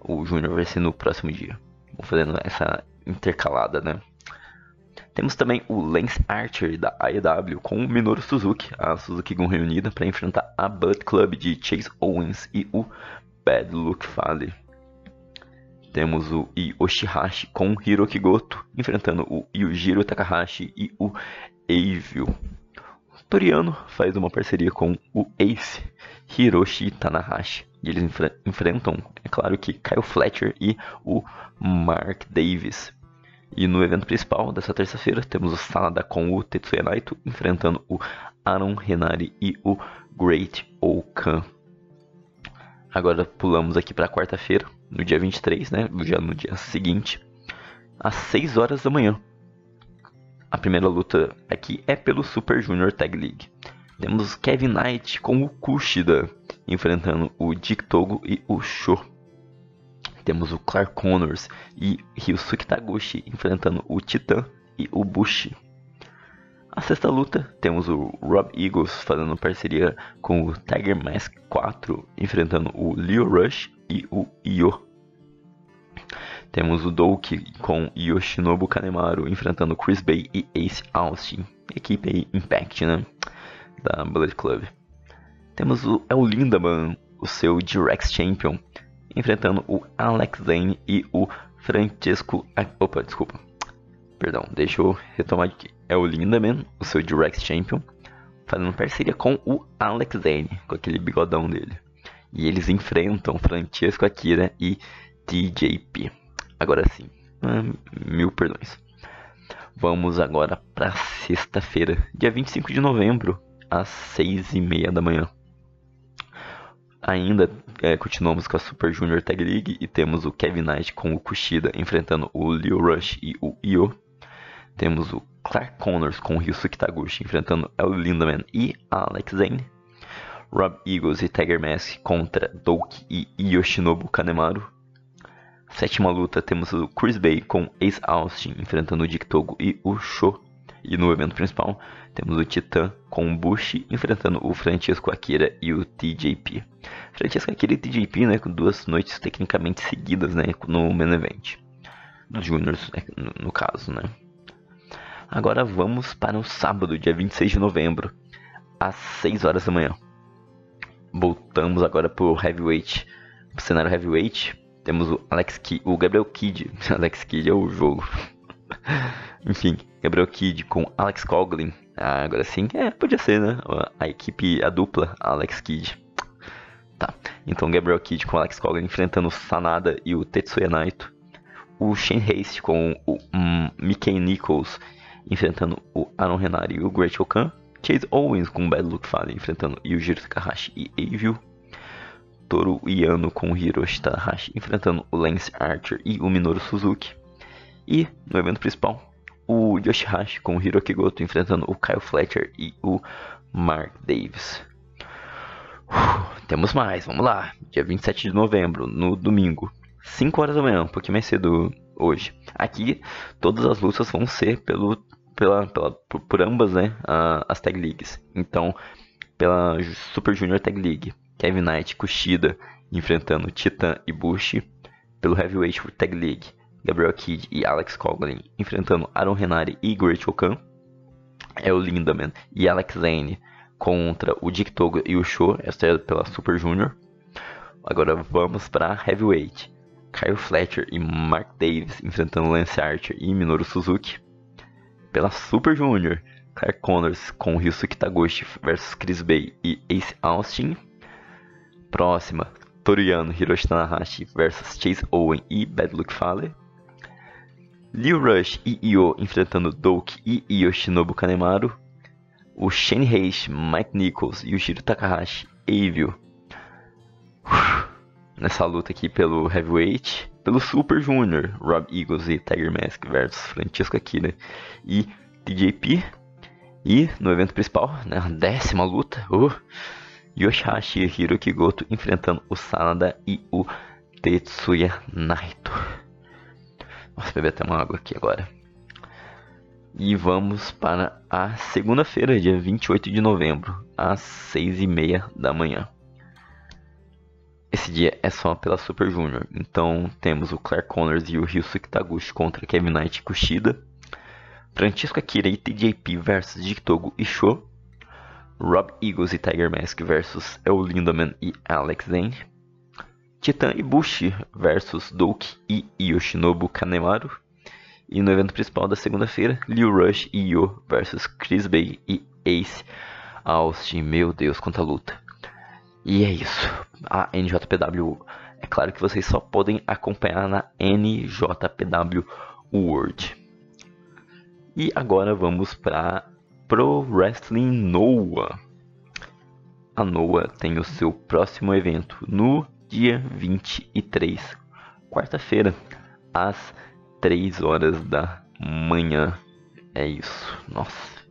o Júnior vai ser no próximo dia. Vou fazendo essa intercalada, né? Temos também o Lance Archer da AEW com o Minoru Suzuki, a Suzuki Gun reunida para enfrentar a Bud Club de Chase Owens e o Bad Luck Fale. Temos o Yoshihashi com Hiroki Goto enfrentando o Yujiro Takahashi e o Evil. O Toriano faz uma parceria com o Ace Hiroshi Tanahashi. E eles enfre- enfrentam, é claro que Kyle Fletcher e o Mark Davis. E no evento principal dessa terça-feira temos o Sanada com o Tetsuya Naito enfrentando o Aaron Henari e o Great Okan. Agora pulamos aqui para quarta-feira, no dia 23, né? Já no dia seguinte, às 6 horas da manhã. A primeira luta aqui é pelo Super Junior Tag League. Temos Kevin Knight com o Kushida enfrentando o Dick Togo e o Sho. Temos o Clark Connors e Ryusuke Taguchi enfrentando o Titan e o Bushi. A sexta luta, temos o Rob Eagles fazendo parceria com o Tiger Mask 4, enfrentando o Leo Rush e o Io. Temos o Douki com Yoshinobu Kanemaru enfrentando Chris Bay e Ace Austin, equipe aí Impact, né? Da Bullet Club. Temos o El Lindaman, o seu Direct Champion, enfrentando o Alex Zane e o Francesco. Opa, desculpa. Perdão, deixa eu retomar aqui. É o Lindaman, o seu Direct Champion, fazendo parceria com o Alex Zane, com aquele bigodão dele. E eles enfrentam Francesco Akira e TJP. Agora sim, ah, mil perdões. Vamos agora para sexta-feira, dia 25 de novembro, às 6 e meia da manhã. Ainda é, continuamos com a Super Junior Tag League e temos o Kevin Knight com o Kushida enfrentando o Leo Rush e o Io. Temos o Clark Connors com o Ryusuke Taguchi enfrentando El Lindaman e Alex Zane. Rob Eagles e Tiger Mask contra Douki e Yoshinobu Kanemaru. Sétima luta temos o Chris Bay com Ace Austin enfrentando o Dick Togo e o Sho. E no evento principal temos o Titan com o Bushi enfrentando o Francesco Akira e o TJP. Francesco Akira e TJP, né, com duas noites tecnicamente seguidas, né, no main event. Dos Juniors, né, no, no caso, né. Agora vamos para o sábado, dia 26 de novembro, às 6 horas da manhã. Voltamos agora pro heavyweight, pro cenário heavyweight. Temos o Alex Kidd, o Gabriel Kidd. Alex Kidd é o jogo. Enfim, Gabriel Kidd com Alex Coughlin. Ah, agora sim, é, podia ser, né? A equipe, a dupla Alex Kidd. Tá, então Gabriel Kidd com Alex Coughlin enfrentando o Sanada e o Tetsuya Naito. O Shane Haste com o um, Nichols enfrentando o Aaron Renari e o Great Okan. Chase Owens com o Bad Luck Fale enfrentando Yujiro Takahashi e Evil. Toru Yano com o Hiroshi Tanahashi enfrentando o Lance Archer e o Minoru Suzuki. E no evento principal, o Yoshihashi com o Hiroki Goto enfrentando o Kyle Fletcher e o Mark Davis. Temos mais, vamos lá. Dia 27 de novembro, no domingo, 5 horas da manhã, um pouquinho mais cedo hoje. Aqui, todas as lutas vão ser pelo, pela, pela, por, por ambas né, as Tag Leagues. Então, pela Super Junior Tag League, Kevin Knight, Kushida enfrentando Titan e Bushi. Pelo Heavyweight Tag League, Gabriel Kidd e Alex Coughlin enfrentando Aaron Renari e Great Okan. É o Lindaman e Alex Zane contra o Dick Togo e o Sho, esta é pela Super Junior. Agora vamos para Heavyweight. Kyle Fletcher e Mark Davis enfrentando Lance Archer e Minoru Suzuki. Pela Super Junior, Clark Connors com Ryusuke Taguchi versus Chris Bay e Ace Austin. Próxima, Toriano Hiroshi Tanahashi versus Chase Owen e Bad Luck Fale. Liu Rush e Io enfrentando Douki e Yoshinobu Kanemaru. O Shane Haste, Mike Nichols e o Shiro Takahashi, Evil. Nessa luta aqui pelo Heavyweight. Pelo Super Junior, Rob Eagles e Tiger Mask versus Francisco Akira e TJP. E no evento principal, né, a décima luta, o Yoshihashi e Hiroki Goto enfrentando o Sanada e o Tetsuya Naito. Nossa, beber até uma água aqui agora. E vamos para a segunda-feira, dia 28 de novembro, às 6 e meia da manhã. Esse dia é só pela Super Junior. Então temos o Clark Connors e o Ryusuke Taguchi contra Kevin Knight e Kushida. Francisco Akira e TJP versus Dick Togo e Sho. Rob Eagles e Tiger Mask versus El Lindaman e Alex Zane. Titan e Bushi versus Douki e Yoshinobu Kanemaru. E no evento principal da segunda-feira, Liu Rush e Io versus Chris Bay e Ace Austin. Meu Deus, quanta luta. E é isso. A NJPW, é claro que vocês só podem acompanhar na NJPW World. E agora vamos para Pro Wrestling Noah. A Noah tem o seu próximo evento no dia 23, quarta-feira, às 3 horas da manhã. É isso. Nossa,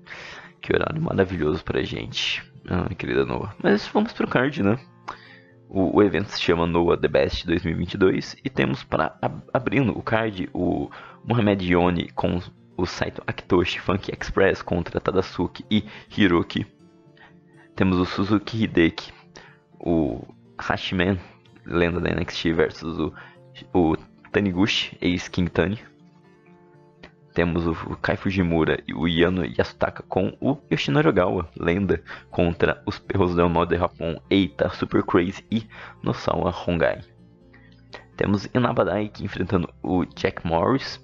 que horário maravilhoso pra gente. Ah, querida Noah. Mas vamos pro card, né? O, o evento se chama Noah The Best 2022 e temos para ab abrindo o card o Mohamed Yoni com o Saito Akitoshi Funk Express contra Tadasuke e Hiroki. Temos o Suzuki Hideki, o Hashiman, lenda da NXT versus o, o Taniguchi, ex-King Tani. Temos o, o Kai Fujimura e o Yano Yasutaka com o Yoshinori Ogawa, lenda, contra os perros do modo Japão, Eita, Super Crazy e Nosawa Hongai. Temos Inabadai enfrentando o Jack Morris.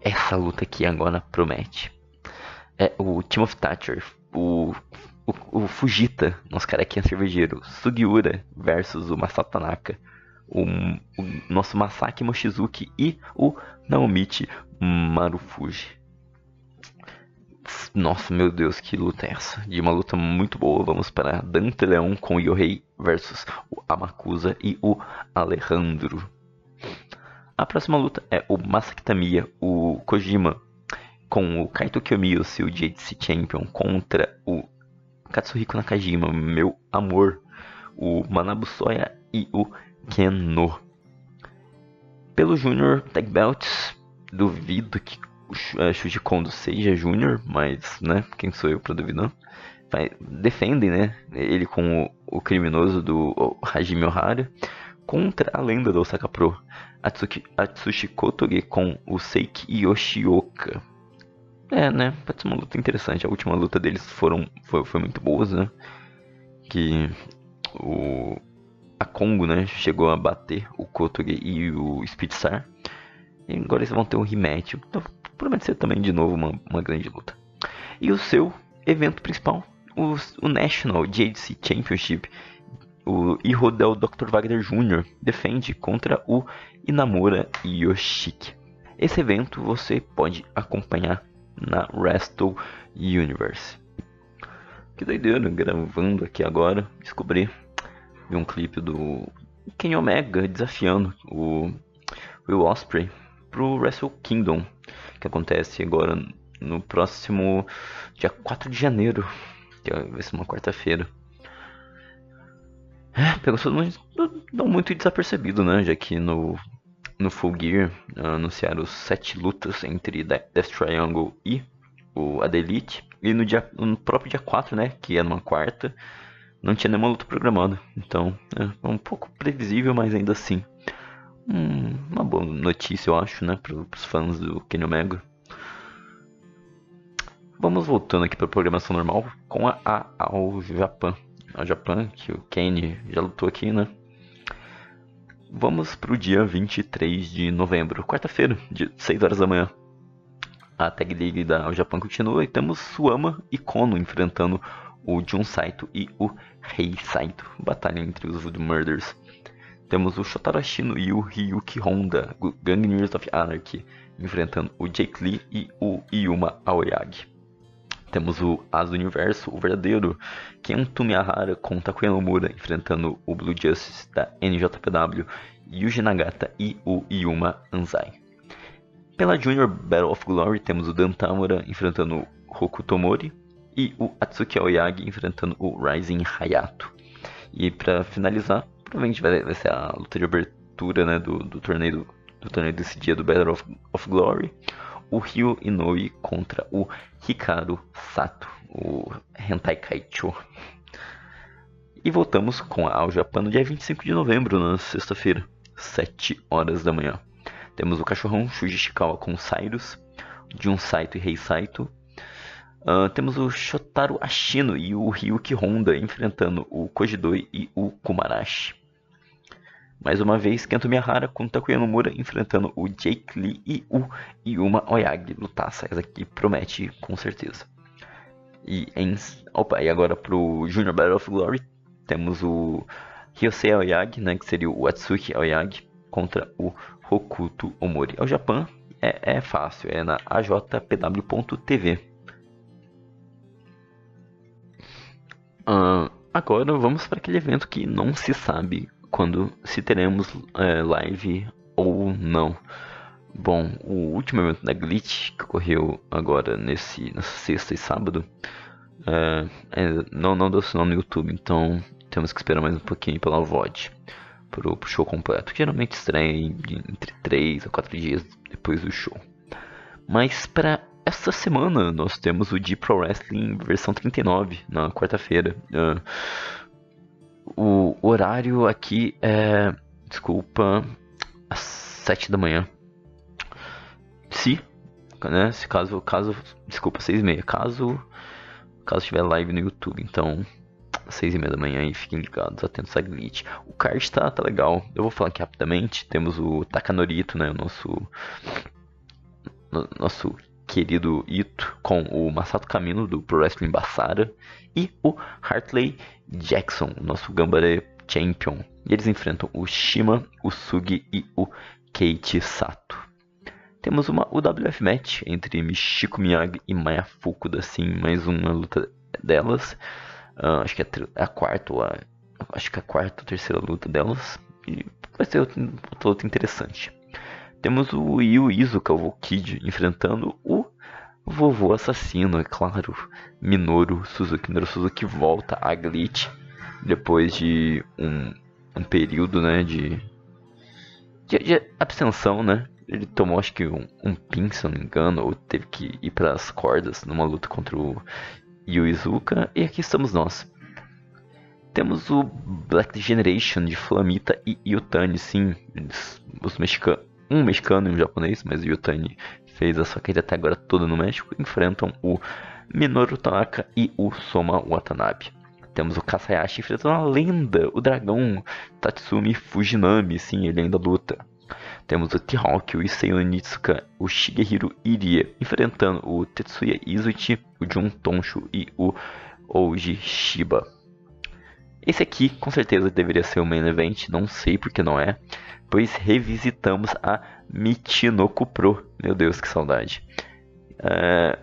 Essa luta aqui agora promete. É o Timothy Thatcher, o, o, Fujita, nosso carequinha cervejeiro, Sugiura versus o Masato Tanaka, o, o nosso Masaki Mochizuki e o Naomichi Marufuji. Nossa, meu Deus, que luta é essa? De uma luta muito boa, vamos para Dante Leão com Yohei versus o Amakusa e o Alejandro. A próxima luta é o Masaki Tamiya, o Kojima, com o Kaito Kiyomiya, seu JDC Champion, contra o Katsuhiko Nakajima, meu amor, o Manabu Soya e o Keno. Pelo Junior Tag Belts, duvido que o eh, Shuji Kondo seja Júnior, mas, né, quem sou eu pra duvidar? Defendem, né, ele com o, o criminoso do Hajime Ohara contra a lenda do Osaka Pro, Atsuki, Atsushi Kotoge com o Seiki Yoshioka. É, né, pode ser uma luta interessante. A última luta deles foram, foi, foi muito boa, né, que o a Kongo, né, chegou a bater o Kotoge e o Speedstar. E agora eles vão ter um rematch. Então, promete ser também de novo uma, uma grande luta. E o seu evento principal, o, o National JDC Championship, o Hijo del Dr. Wagner Jr. defende contra o Inamura Yoshiki. Esse evento você pode acompanhar na Wrestle Universe. Que doideira, gravando aqui agora, descobri vi um clipe do Kenny Omega desafiando o Will Ospreay pro Wrestle Kingdom, que acontece agora no próximo dia 4 de janeiro, que vai ser uma quarta-feira. É, pegou todo mundo não muito desapercebido, né? Já que no, no Full Gear anunciaram sete lutas entre De- Death Triangle e o Ad Elite. E no, dia, no próprio dia 4, né? Que é numa quarta, não tinha nenhuma luta programada. Então, é um pouco previsível, mas ainda assim. hum, uma boa notícia, eu acho, né? Para os fãs do Kenny Omega. Vamos voltando aqui para a programação normal com a, a ao Japão. Ao Japão, que o Kenny já lutou aqui, né? Vamos pro dia 23 de novembro, quarta-feira, de 6 horas da manhã. A Tag League da All Japan continua e temos Suama e Kono enfrentando o Jun Saito e o Rei Saito. Batalha entre os Voodoo Murders. Temos o Shotaro Ashino e o Ryuki Honda, o Gangners of Anarchy, enfrentando o Jake Lee e o Yuma Aoyagi. Temos o As do Universo, o verdadeiro Kento Miyahara com Takuya Nomura, enfrentando o Blue Justice da NJPW, Yuji Nagata e o Yuma Anzai. Pela Junior Battle of Glory temos o Dan Tamura enfrentando o Hoku Tomori e o Atsuki Aoyagi enfrentando o Rising Hayato. E para finalizar, provavelmente vai, vai ser a luta de abertura né, do, do torneio do torneio desse dia do Battle of, of Glory. O Ryo Inoue contra o Hikaru Sato, o Hentai Kaicho. E voltamos com a All Japan no dia 25 de novembro, na sexta-feira, 7 horas da manhã. Temos o cachorrão Shuji Ishikawa com Cyrus, Jun Saito e Rei Saito. Ah, temos o Shotaro Ashino e o Ryuki Honda enfrentando o Kojidoi e o Kumarashi. Mais uma vez, Kento Miyahara com Takuya Nomura enfrentando o Jake Lee e o Yuma Oyagi. Lutaça, essa aqui promete com certeza. E, em, opa, e agora pro Junior Battle of Glory temos o Ryosei Aoyagi, né, que seria o Atsuki Aoyagi, contra o Hokuto Omori. O Japão é, é fácil, é na ajpw.tv. Ah, agora vamos para aquele evento que não se sabe quando se teremos é, live ou não. Bom, o último evento da Glitch que ocorreu agora nesse nessa sexta e sábado é, é, não, não deu sinal no YouTube, então temos que esperar mais um pouquinho pela VOD pro, pro show completo. Geralmente estreia entre 3 a 4 dias depois do show. Mas para essa semana nós temos o de Pro Wrestling versão 39 na quarta-feira. Ah, o horário aqui é. Desculpa. Às 7 da manhã. Se. Né, se caso. caso desculpa, 6 e meia. Caso. Caso tiver live no YouTube. Então. 6 e meia da manhã e fiquem ligados, atentos a glitch. O card tá, tá legal. Eu vou falar aqui rapidamente. Temos o Takanori né? O nosso. no- Nosso querido Ito com o Masato Kamino do Pro Wrestling Basara e o Hartley Jackson, nosso Gambare Champion. E eles enfrentam o Shima, o Sugi e o Keiichi Sato. Temos uma UWF match entre Michiko Miyagi e Maya Fukuda, sim, mais uma luta delas. Ah, acho que é a, quarta ou a, acho que é a quarta ou terceira luta delas. E vai ser outra luta interessante. Temos o Yu Izuka, o Kid, enfrentando o vovô assassino, é claro, Minoru Suzuki. Minoru Suzuki volta a Glitch depois de um, um período, né, de, de, de abstenção, né? Ele tomou, acho que, um, um pin, se não me engano, ou teve que ir para as cordas numa luta contra o Yu Izuka. E aqui estamos nós. Temos o Black Generation de Flamita e Yutani, sim. Eles, os mexicanos, um mexicano e um japonês, mas o Yutani fez a sua carreira até agora toda no México. Enfrentam o Minoru Tanaka e o Soma Watanabe. Temos o Kasayashi enfrentando a lenda, o dragão Tatsumi Fujinami, sim, ele ainda luta. Temos o T-Hawk, o Issei Onitsuka, o Shigehiro Irie enfrentando o Tetsuya Izuchi, o Jun Tonshu e o Oji Shiba. Esse aqui com certeza deveria ser o main event, não sei porque não é, pois revisitamos a Michinoku Pro. Meu Deus, que saudade. É,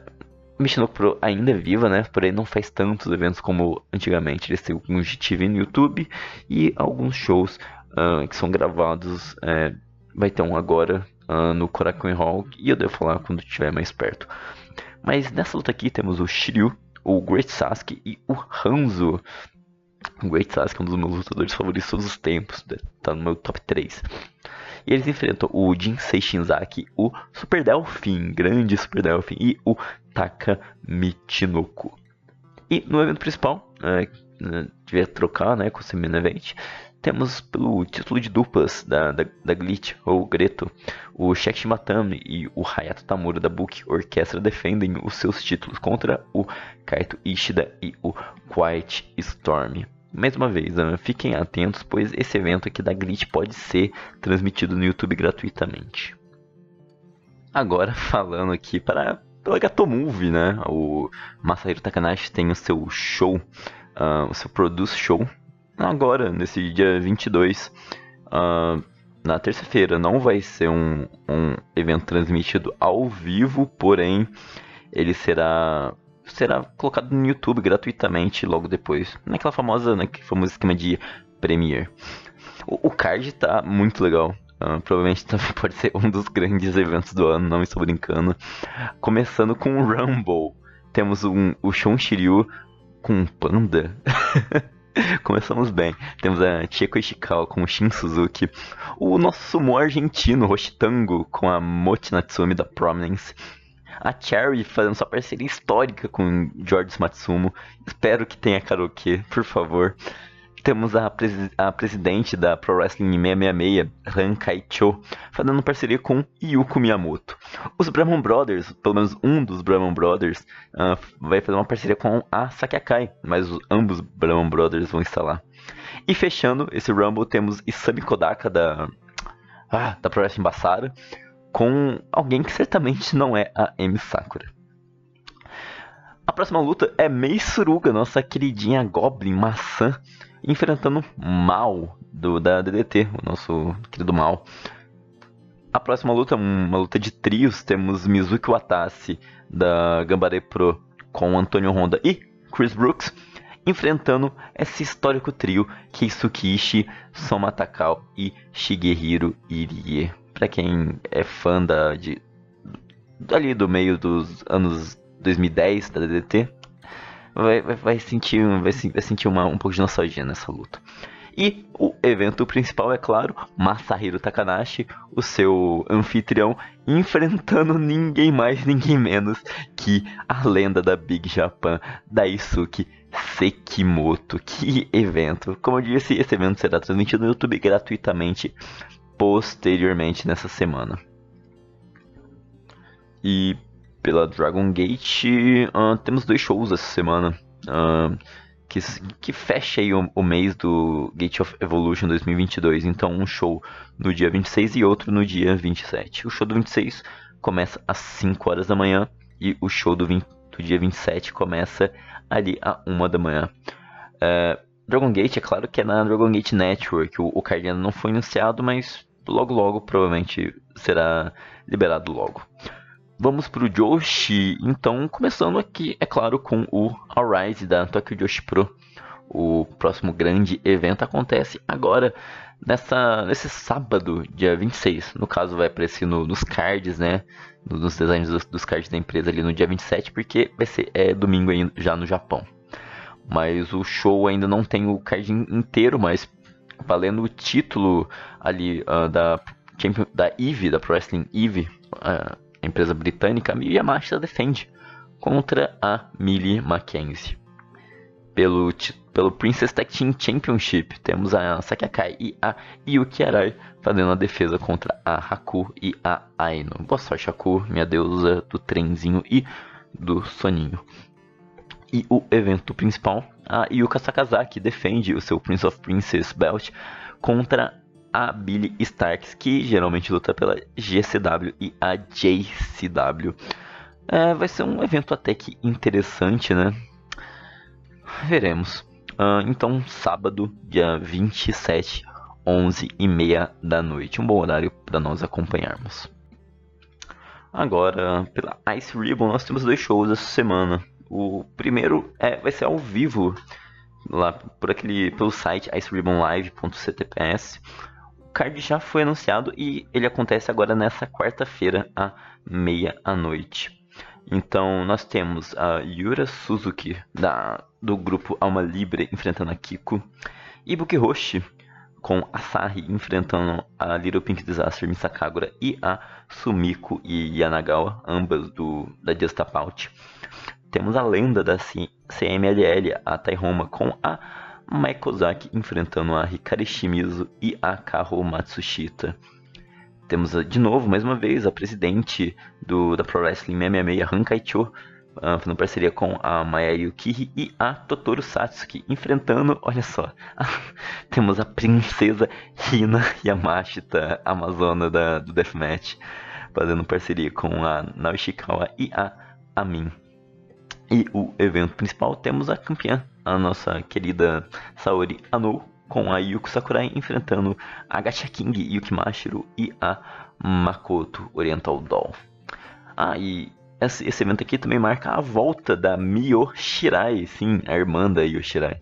Michinoku Pro ainda é viva, né? Porém não faz tantos eventos como antigamente. Eles têm alguns de TV no YouTube e alguns shows ah, que são gravados. é, vai ter um agora ah, no Korakuen Hall e eu devo falar quando estiver mais perto. Mas nessa luta aqui temos o Shiryu, o Great Sasuke e o Hanzo. O Great Sasuke é um dos meus lutadores favoritos de todos os tempos, né? tá no meu top 3. E eles enfrentam o Jinsei Shinzaki, o Super Delphin, grande Super Delphin, e o Taka Michinoku. E no evento principal, é, devia trocar né, com o Semi Event, temos pelo título de duplas da, da, da Glitch, ou Greto, o Shek Shimatami e o Hayato Tamura da Book Orquestra defendem os seus títulos contra o Kaito Ishida e o Quiet Storm. Mais uma vez, fiquem atentos, pois esse evento aqui da Glitch pode ser transmitido no YouTube gratuitamente. Agora falando aqui para pela Gatomove, né? O Masahiro Takanashi tem o seu show, ah, o seu Produce Show, agora, nesse dia 22, ah, na terça-feira. Não vai ser um, um evento transmitido ao vivo, porém, ele será será colocado no YouTube gratuitamente logo depois. Naquela famosa, naquele famoso esquema de Premiere. O, o card tá muito legal. Ah, provavelmente também pode ser um dos grandes eventos do ano, não estou brincando. Começando com o Rumble. Temos um, o Shun Shiryu com um panda. Começamos bem. Temos a Chieko Ishikawa com o Shin Suzuki. O nosso sumo argentino, Roshitango, com a Mochi Natsumi da Prominence. A Cherry fazendo sua parceria histórica com George Matsumo. Espero que tenha karaokê, por favor. Temos a, presi- a presidente da Pro Wrestling 666, Han Kaicho, fazendo parceria com Yuko Miyamoto. Os Brahman Brothers, pelo menos um dos Brahman Brothers, ah, vai fazer uma parceria com a Sakiakai, mas os- ambos Brahman Brothers vão estar lá. E fechando esse Rumble, temos Isami Kodaka da, ah, da Pro Wrestling Basara, com alguém que certamente não é a Emi Sakura. A próxima luta é Mei Suruga, nossa queridinha Goblin Maçã, enfrentando Mal do, da DDT, o nosso querido Mal. A próxima luta é uma luta de trios. Temos Mizuki Watase da Gambare Pro com Antônio Honda e Chris Brooks enfrentando esse histórico trio Keisuke Ishii, Soma Takao e Shigehiro Irie. Pra quem é fã da, de, ali do meio dos anos 2010 da DDT, vai, vai, vai sentir, vai, se- vai sentir uma, um pouco de nostalgia nessa luta. E o evento principal, é claro, Masahiro Takanashi, o seu anfitrião, enfrentando ninguém mais, ninguém menos que a lenda da Big Japan, Daisuke Sekimoto. Que evento! Como eu disse, esse evento será transmitido no YouTube gratuitamente posteriormente nessa semana. E pela Dragon Gate, ah, temos dois shows essa semana. ah, que, que fecha aí o, o mês do Gate of Evolution 2022. Então, um show no dia 26 e outro no dia 27. O show do 26 começa às 5 horas da manhã e o show do, 20 do dia 27 começa ali à 1 da manhã. É, Dragon Gate, é claro que é na Dragon Gate Network. O, o card ainda não foi anunciado, mas logo logo provavelmente será liberado logo. Vamos pro Joshi, então começando aqui, é claro, com o Arise da Tokyo Joshi Pro. O próximo grande evento acontece agora, nessa, nesse sábado, dia 26. No caso, vai aparecer no- nos cards, né? no- Nos designs dos, dos cards da empresa ali no dia 27, porque vai ser é, domingo aí já no Japão. Mas o show ainda não tem o card in- inteiro, mas valendo o título ali ah, da, da EVE, da Pro Wrestling EVE, ah, a empresa britânica, Miyu Yamashita defende contra a Millie Mackenzie. Pelo, pelo Princess Tag Team Championship, temos a Saki Akai e a Yuki Arai fazendo a defesa contra a Haku e a Aino. Boa sorte, Haku, minha deusa do trenzinho e do soninho. E o evento principal, a Yuka Sakazaki defende o seu Prince of Princess Belt contra a Billy Starks, que geralmente luta pela GCW e a JCW. É, vai ser um evento até que interessante, né? Veremos. Ah, então, sábado, dia 27, 11 e meia da noite. Um bom horário para nós acompanharmos. Agora, pela Ice Ribbon, nós temos dois shows essa semana. O primeiro é, vai ser ao vivo, lá por aquele, pelo site iceribbonlive.ctps. Card já foi anunciado e ele acontece agora nessa quarta-feira, à meia-noite. Então, nós temos a Yura Suzuki, da, do grupo Alma Libre, enfrentando a Kiko. Ibuki Hoshi, com Asahi, enfrentando a Little Pink Disaster Misakagura. E a Sumiko e Yanagawa, ambas do, da Just About. Temos a lenda da C- CMLL, a Taihoma, com a Maikozaki, enfrentando a Hikari Shimizu e a Kaho Matsushita. Temos ah, de novo, mais uma vez, a presidente do, da Pro Wrestling 666, Hankai Cho, ah, fazendo parceria com a Maya Yukiri e a Totoro Satsuki, enfrentando, olha só, temos a princesa Hina Yamashita, amazona da, do Deathmatch, fazendo parceria com a Naoshikawa e a Amin. E o evento principal temos a campeã, a nossa querida Saori Anou, com a Yuko Sakurai enfrentando a Gacha King Yukimashiro e a Makoto Oriental Doll. Ah, e esse, esse evento aqui também marca a volta da Miyo Shirai, sim, a irmã da Yoshirai.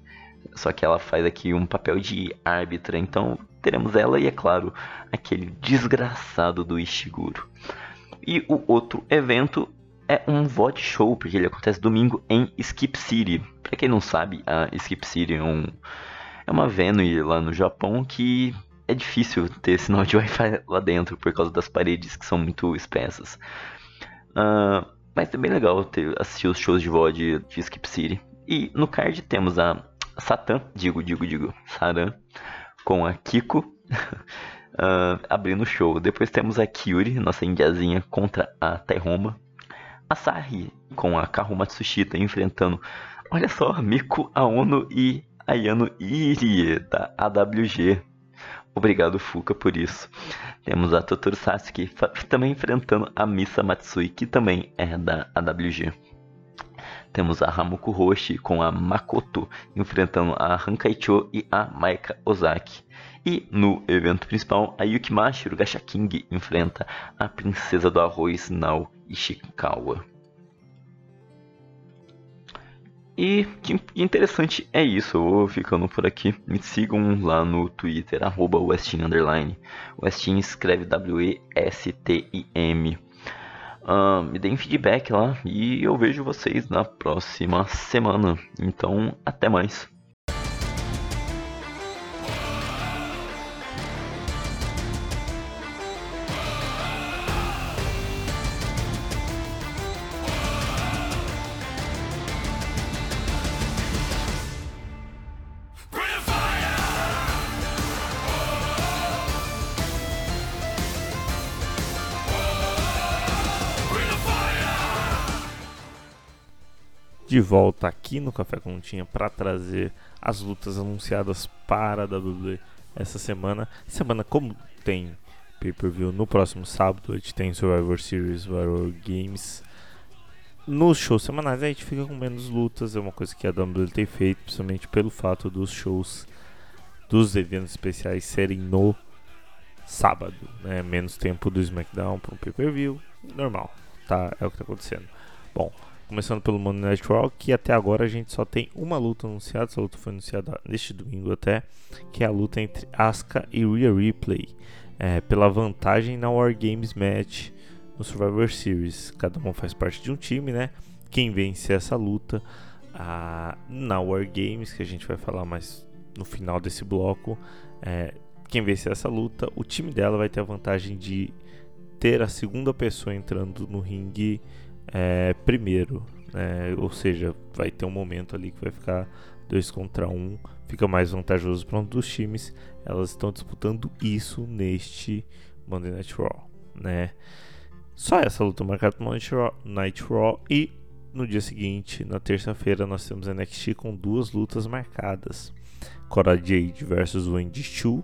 Só que ela faz aqui um papel de árbitra, então teremos ela e, é claro, aquele desgraçado do Ishiguro. E o outro evento é um VOD show, porque ele acontece domingo em Skip City. Pra quem não sabe, a Skip City é, um, é uma venue lá no Japão que é difícil ter sinal de Wi-Fi lá dentro por causa das paredes que são muito espessas. Ah, mas é bem legal ter, assistir os shows de VOD de Skip City. E no card temos a Satan, digo, digo, digo, Saran, com a Kiko ah, abrindo o show. Depois temos a Kyuri, nossa indiazinha, contra a Taihoma. A Sahi com a Kahu Matsushita enfrentando, olha só, Miku Aono e Ayano Irie da AWG. Obrigado, Fuka, por isso. Temos a Totoro Sasuke também enfrentando a Misa Matsui, que também é da AWG. Temos a Hamuku Hoshi com a Makoto enfrentando a Hankaicho e a Maika Ozaki. E no evento principal, a Yukimashiro Gacha King enfrenta a Princesa do Arroz Nao Ishikawa. E que interessante é isso, eu vou ficando por aqui. Me sigam lá no Twitter, arroba Westin Underline. Westin escreve W-E-S-T-I-M. Ah, me deem feedback lá e eu vejo vocês na próxima semana. Então, até mais. De volta aqui no Café com Tinha para trazer as lutas anunciadas para a WWE essa semana. Semana como tem pay-per-view no próximo sábado, a gente tem Survivor Series Warrior Games. Nos shows semanais a gente fica com menos lutas, é uma coisa que a WWE tem feito, principalmente pelo fato dos shows dos eventos especiais serem no sábado, né? Menos tempo do SmackDown para o pay-per-view, normal, tá? É o que está acontecendo. Bom, Começando pelo Monday Night Raw, que até agora a gente só tem uma luta anunciada. Essa luta foi anunciada neste domingo até, que é a luta entre Asuka e Rhea Ripley, é, pela vantagem na War Games Match no Survivor Series. Cada um faz parte de um time, né? Quem vence essa luta a, na War Games, que a gente vai falar mais no final desse bloco, é, quem vencer essa luta, o time dela vai ter a vantagem de ter a segunda pessoa entrando no ringue é, primeiro, né? ou seja, vai ter um momento ali que vai ficar dois contra um, fica mais vantajoso para um dos times. Elas estão disputando isso neste Monday Night Raw, né? Só essa luta marcada no Raw, Night Raw e no dia seguinte, na terça-feira, nós temos NXT com duas lutas marcadas: Cora Jade versus Wendy Chu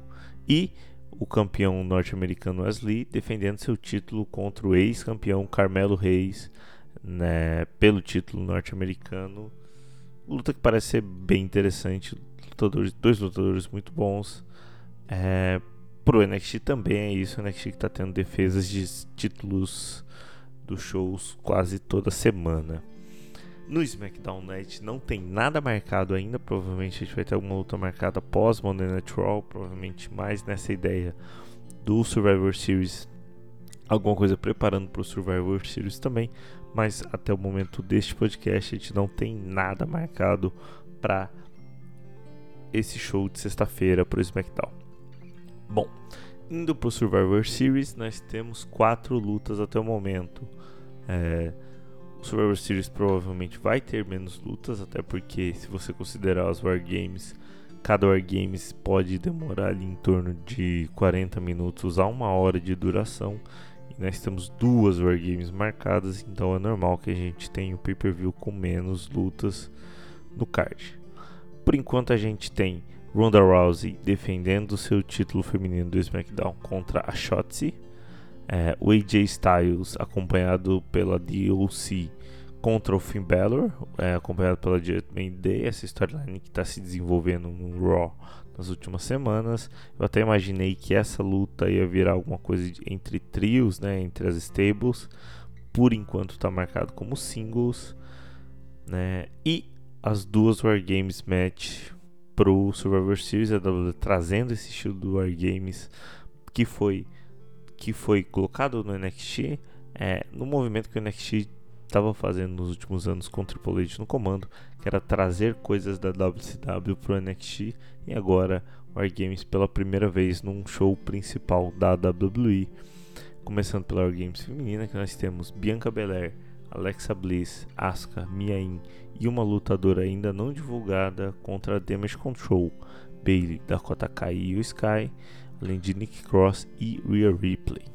e o campeão norte-americano Wesley defendendo seu título contra o ex-campeão Carmelo Reis né, pelo título norte-americano. Luta que parece ser bem interessante. Lutadores, dois lutadores muito bons. É, pro NXT também é isso. O NXT que está tendo defesas de títulos dos shows quase toda semana. No SmackDown Night não tem nada marcado ainda. Provavelmente a gente vai ter alguma luta marcada após Monday Night Raw. Provavelmente mais nessa ideia do Survivor Series. Alguma coisa preparando para o Survivor Series também mas até o momento deste podcast a gente não tem nada marcado para esse show de sexta-feira para o SmackDown. Bom, indo para o Survivor Series, nós temos quatro lutas até o momento. É, o Survivor Series provavelmente vai ter menos lutas, até porque se você considerar os War Games, cada War Games pode demorar ali em torno de 40 minutos a uma hora de duração. Nós temos duas Wargames marcadas, então é normal que a gente tenha o pay-per-view com menos lutas no card. Por enquanto a gente tem Ronda Rousey defendendo seu título feminino do SmackDown contra a Shotzi. É, o AJ Styles acompanhado pela DLC contra o Finn Balor, é, acompanhado pela Judgment Day, essa storyline que está se desenvolvendo no Raw nas últimas semanas. Eu até imaginei que essa luta ia virar alguma coisa entre trios, né, entre as stables. Por enquanto está marcado como singles, né? E as duas War Games match pro Survivor Series, a trazendo esse estilo do War Games que foi que foi colocado no NXT, é, no movimento que o NXT estava fazendo nos últimos anos com Triple H no comando, que era trazer coisas da WCW pro NXT e agora Wargames pela primeira vez num show principal da WWE. Começando pela Wargames feminina, que nós temos Bianca Belair, Alexa Bliss, Asuka, Mia Yim e uma lutadora ainda não divulgada contra Damage Control, Bailey, Dakota Kai e o Sky, além de Nick Cross e Rhea Ripley.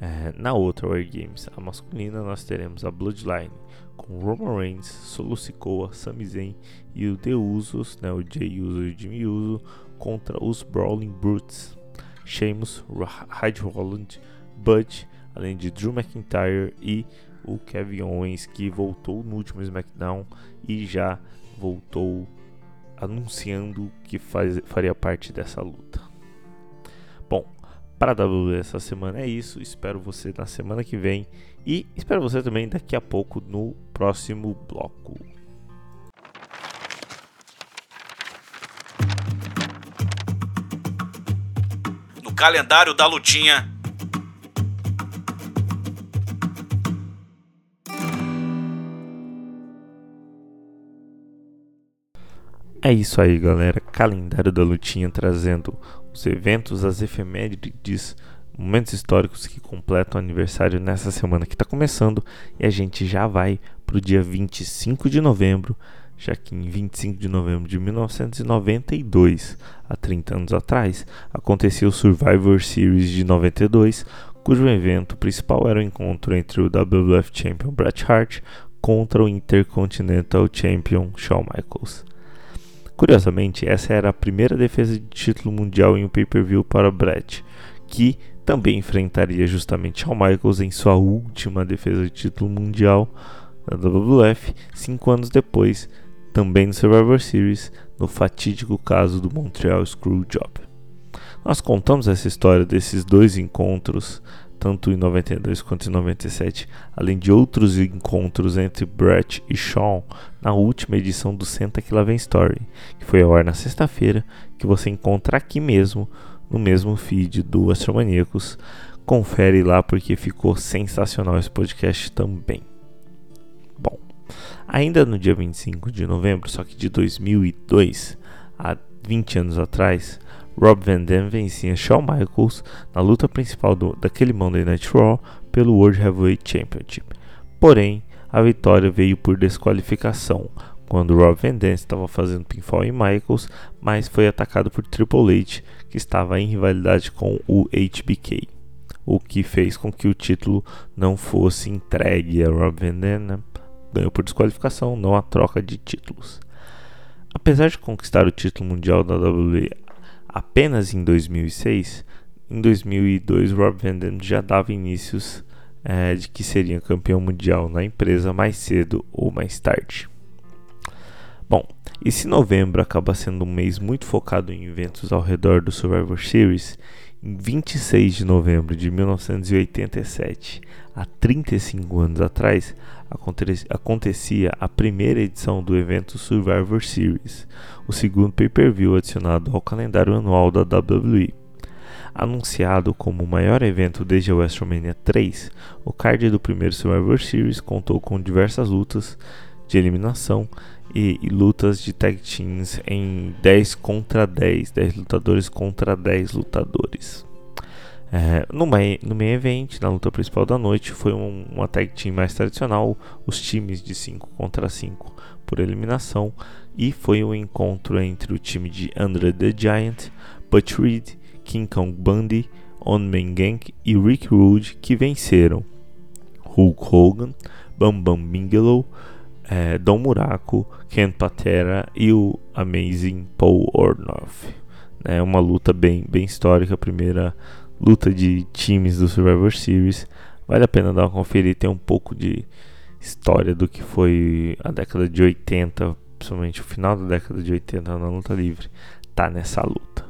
É, na outra War Games, a masculina, nós teremos a Bloodline com Roman Reigns, Solo Sikoa, Sami Zayn e o The Usos, né, o Jay Uso e o Jimmy Uso, contra os Brawling Brutes, Sheamus, Hyde Holland, Bud, além de Drew McIntyre e o Kevin Owens, que voltou no último SmackDown e já voltou anunciando que faz, faria parte dessa luta para a WWE essa semana é isso. Espero você na semana que vem e espero você também daqui a pouco no próximo bloco. No calendário da lutinha. É isso aí, galera. Calendário da Lutinha trazendo os eventos, as efemérides, momentos históricos que completam o aniversário nessa semana que está começando. E a gente já vai para o dia 25 de novembro, já que em 25 de novembro de 1992, há 30 anos atrás, acontecia o Survivor Series de 92, cujo evento principal era o encontro entre o WWF Champion Bret Hart contra o Intercontinental Champion Shawn Michaels. Curiosamente, essa era a primeira defesa de título mundial em um pay-per-view para Brett, que também enfrentaria justamente Shawn Michaels em sua última defesa de título mundial na WWF, cinco anos depois, também no Survivor Series, no fatídico caso do Montreal Screwjob. Nós contamos essa história desses dois encontros, tanto em 92 quanto em 97, além de outros encontros entre Brett e Shawn na última edição do Senta Que Lá Vem Story, que foi ao ar na sexta-feira, que você encontra aqui mesmo, no mesmo feed do Astromaníacos. Confere lá porque ficou sensacional esse podcast também. Bom, ainda no dia 25 de novembro, só que de 2002, há 20 anos atrás, Rob Van Dam vencia Shawn Michaels na luta principal do, daquele Monday Night Raw pelo World Heavyweight Championship. Porém, a vitória veio por desqualificação, quando Rob Van Dam estava fazendo pinfall em Michaels, mas foi atacado por Triple H, que estava em rivalidade com o HBK, o que fez com que o título não fosse entregue a Rob Van Dam, né? ganhou por desqualificação, não a troca de títulos. Apesar de conquistar o título mundial da WWE apenas em 2006, em 2002 Rob Van Dam já dava inícios é, de que seria campeão mundial na empresa mais cedo ou mais tarde. Bom, e se novembro acaba sendo um mês muito focado em eventos ao redor do Survivor Series, em 26 de novembro de 1987, há 35 anos atrás, acontecia a primeira edição do evento Survivor Series, o segundo pay-per-view adicionado ao calendário anual da WWE. Anunciado como o maior evento desde a WrestleMania 3, o card do primeiro Survivor Series contou com diversas lutas de eliminação e, e, lutas de tag teams em 10 contra 10, 10 lutadores contra 10 lutadores. É, no, main, no main event, na luta principal da noite, foi um, uma tag team mais tradicional, os times de 5 contra 5 por eliminação, e foi um encontro entre o time de Andre the Giant, Butch Reed, King Kong Bundy, On Man Gang e Rick Rude que venceram Hulk Hogan, Bam Bam Bigelow, é, Dom Muraco, Ken Patera e o Amazing Paul Ornoff. É uma luta bem, bem histórica, a primeira luta de times do Survivor Series. Vale a pena dar uma conferida e ter um pouco de história do que foi a década de 80, principalmente o final da década de 80 na luta livre, tá nessa luta.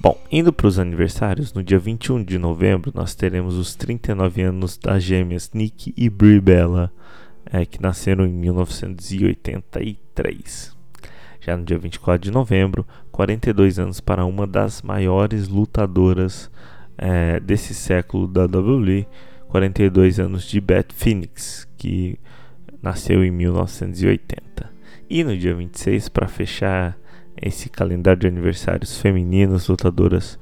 Bom, indo para os aniversários, no dia 21 de novembro nós teremos os 39 anos das gêmeas Nick e Brie Bella, é, que nasceram em 1983. Já no dia 24 de novembro, 42 anos para uma das maiores lutadoras é, desse século da WWE, 42 anos de Beth Phoenix, que nasceu em 1980. E no dia 26, para fechar esse calendário de aniversários femininos, lutadoras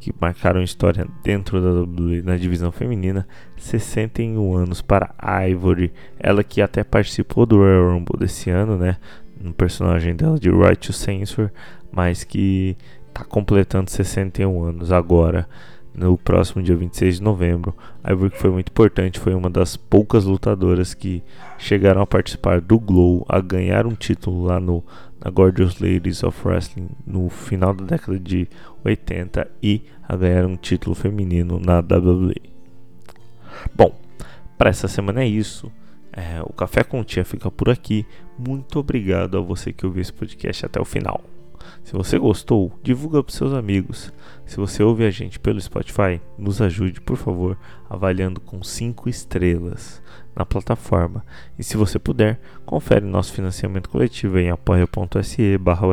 que marcaram história dentro da WWE na divisão feminina, 61 anos para Ivory, ela que até participou do Royal Rumble desse ano, né, no personagem dela de Right to Censor, mas que está completando 61 anos agora, no próximo dia 26 de novembro. Ivory que foi muito importante, foi uma das poucas lutadoras que chegaram a participar do Glow, a ganhar um título lá no na Gorgeous Ladies of Wrestling no final da década de 80 e a ganhar um título feminino na WWE. Bom, para essa semana é isso. É, o Café com Tia fica por aqui. Muito obrigado a você que ouviu esse podcast até o final. Se você gostou, divulga para seus amigos. Se você ouve a gente pelo Spotify, nos ajude, por favor, avaliando com 5 estrelas na plataforma. E se você puder, confere nosso financiamento coletivo em apoia.se barra.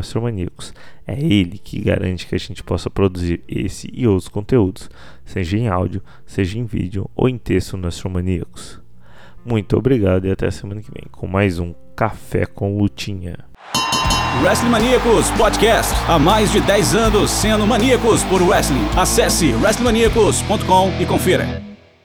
É ele que garante que a gente possa produzir esse e outros conteúdos, seja em áudio, seja em vídeo ou em texto no Astromaníacos. Muito obrigado e até semana que vem com mais um Café com Lutinha. Wrestling Maníacos Podcast. Há mais de 10 anos sendo maníacos por wrestling. Acesse wrestlingmaníacos.com e confira.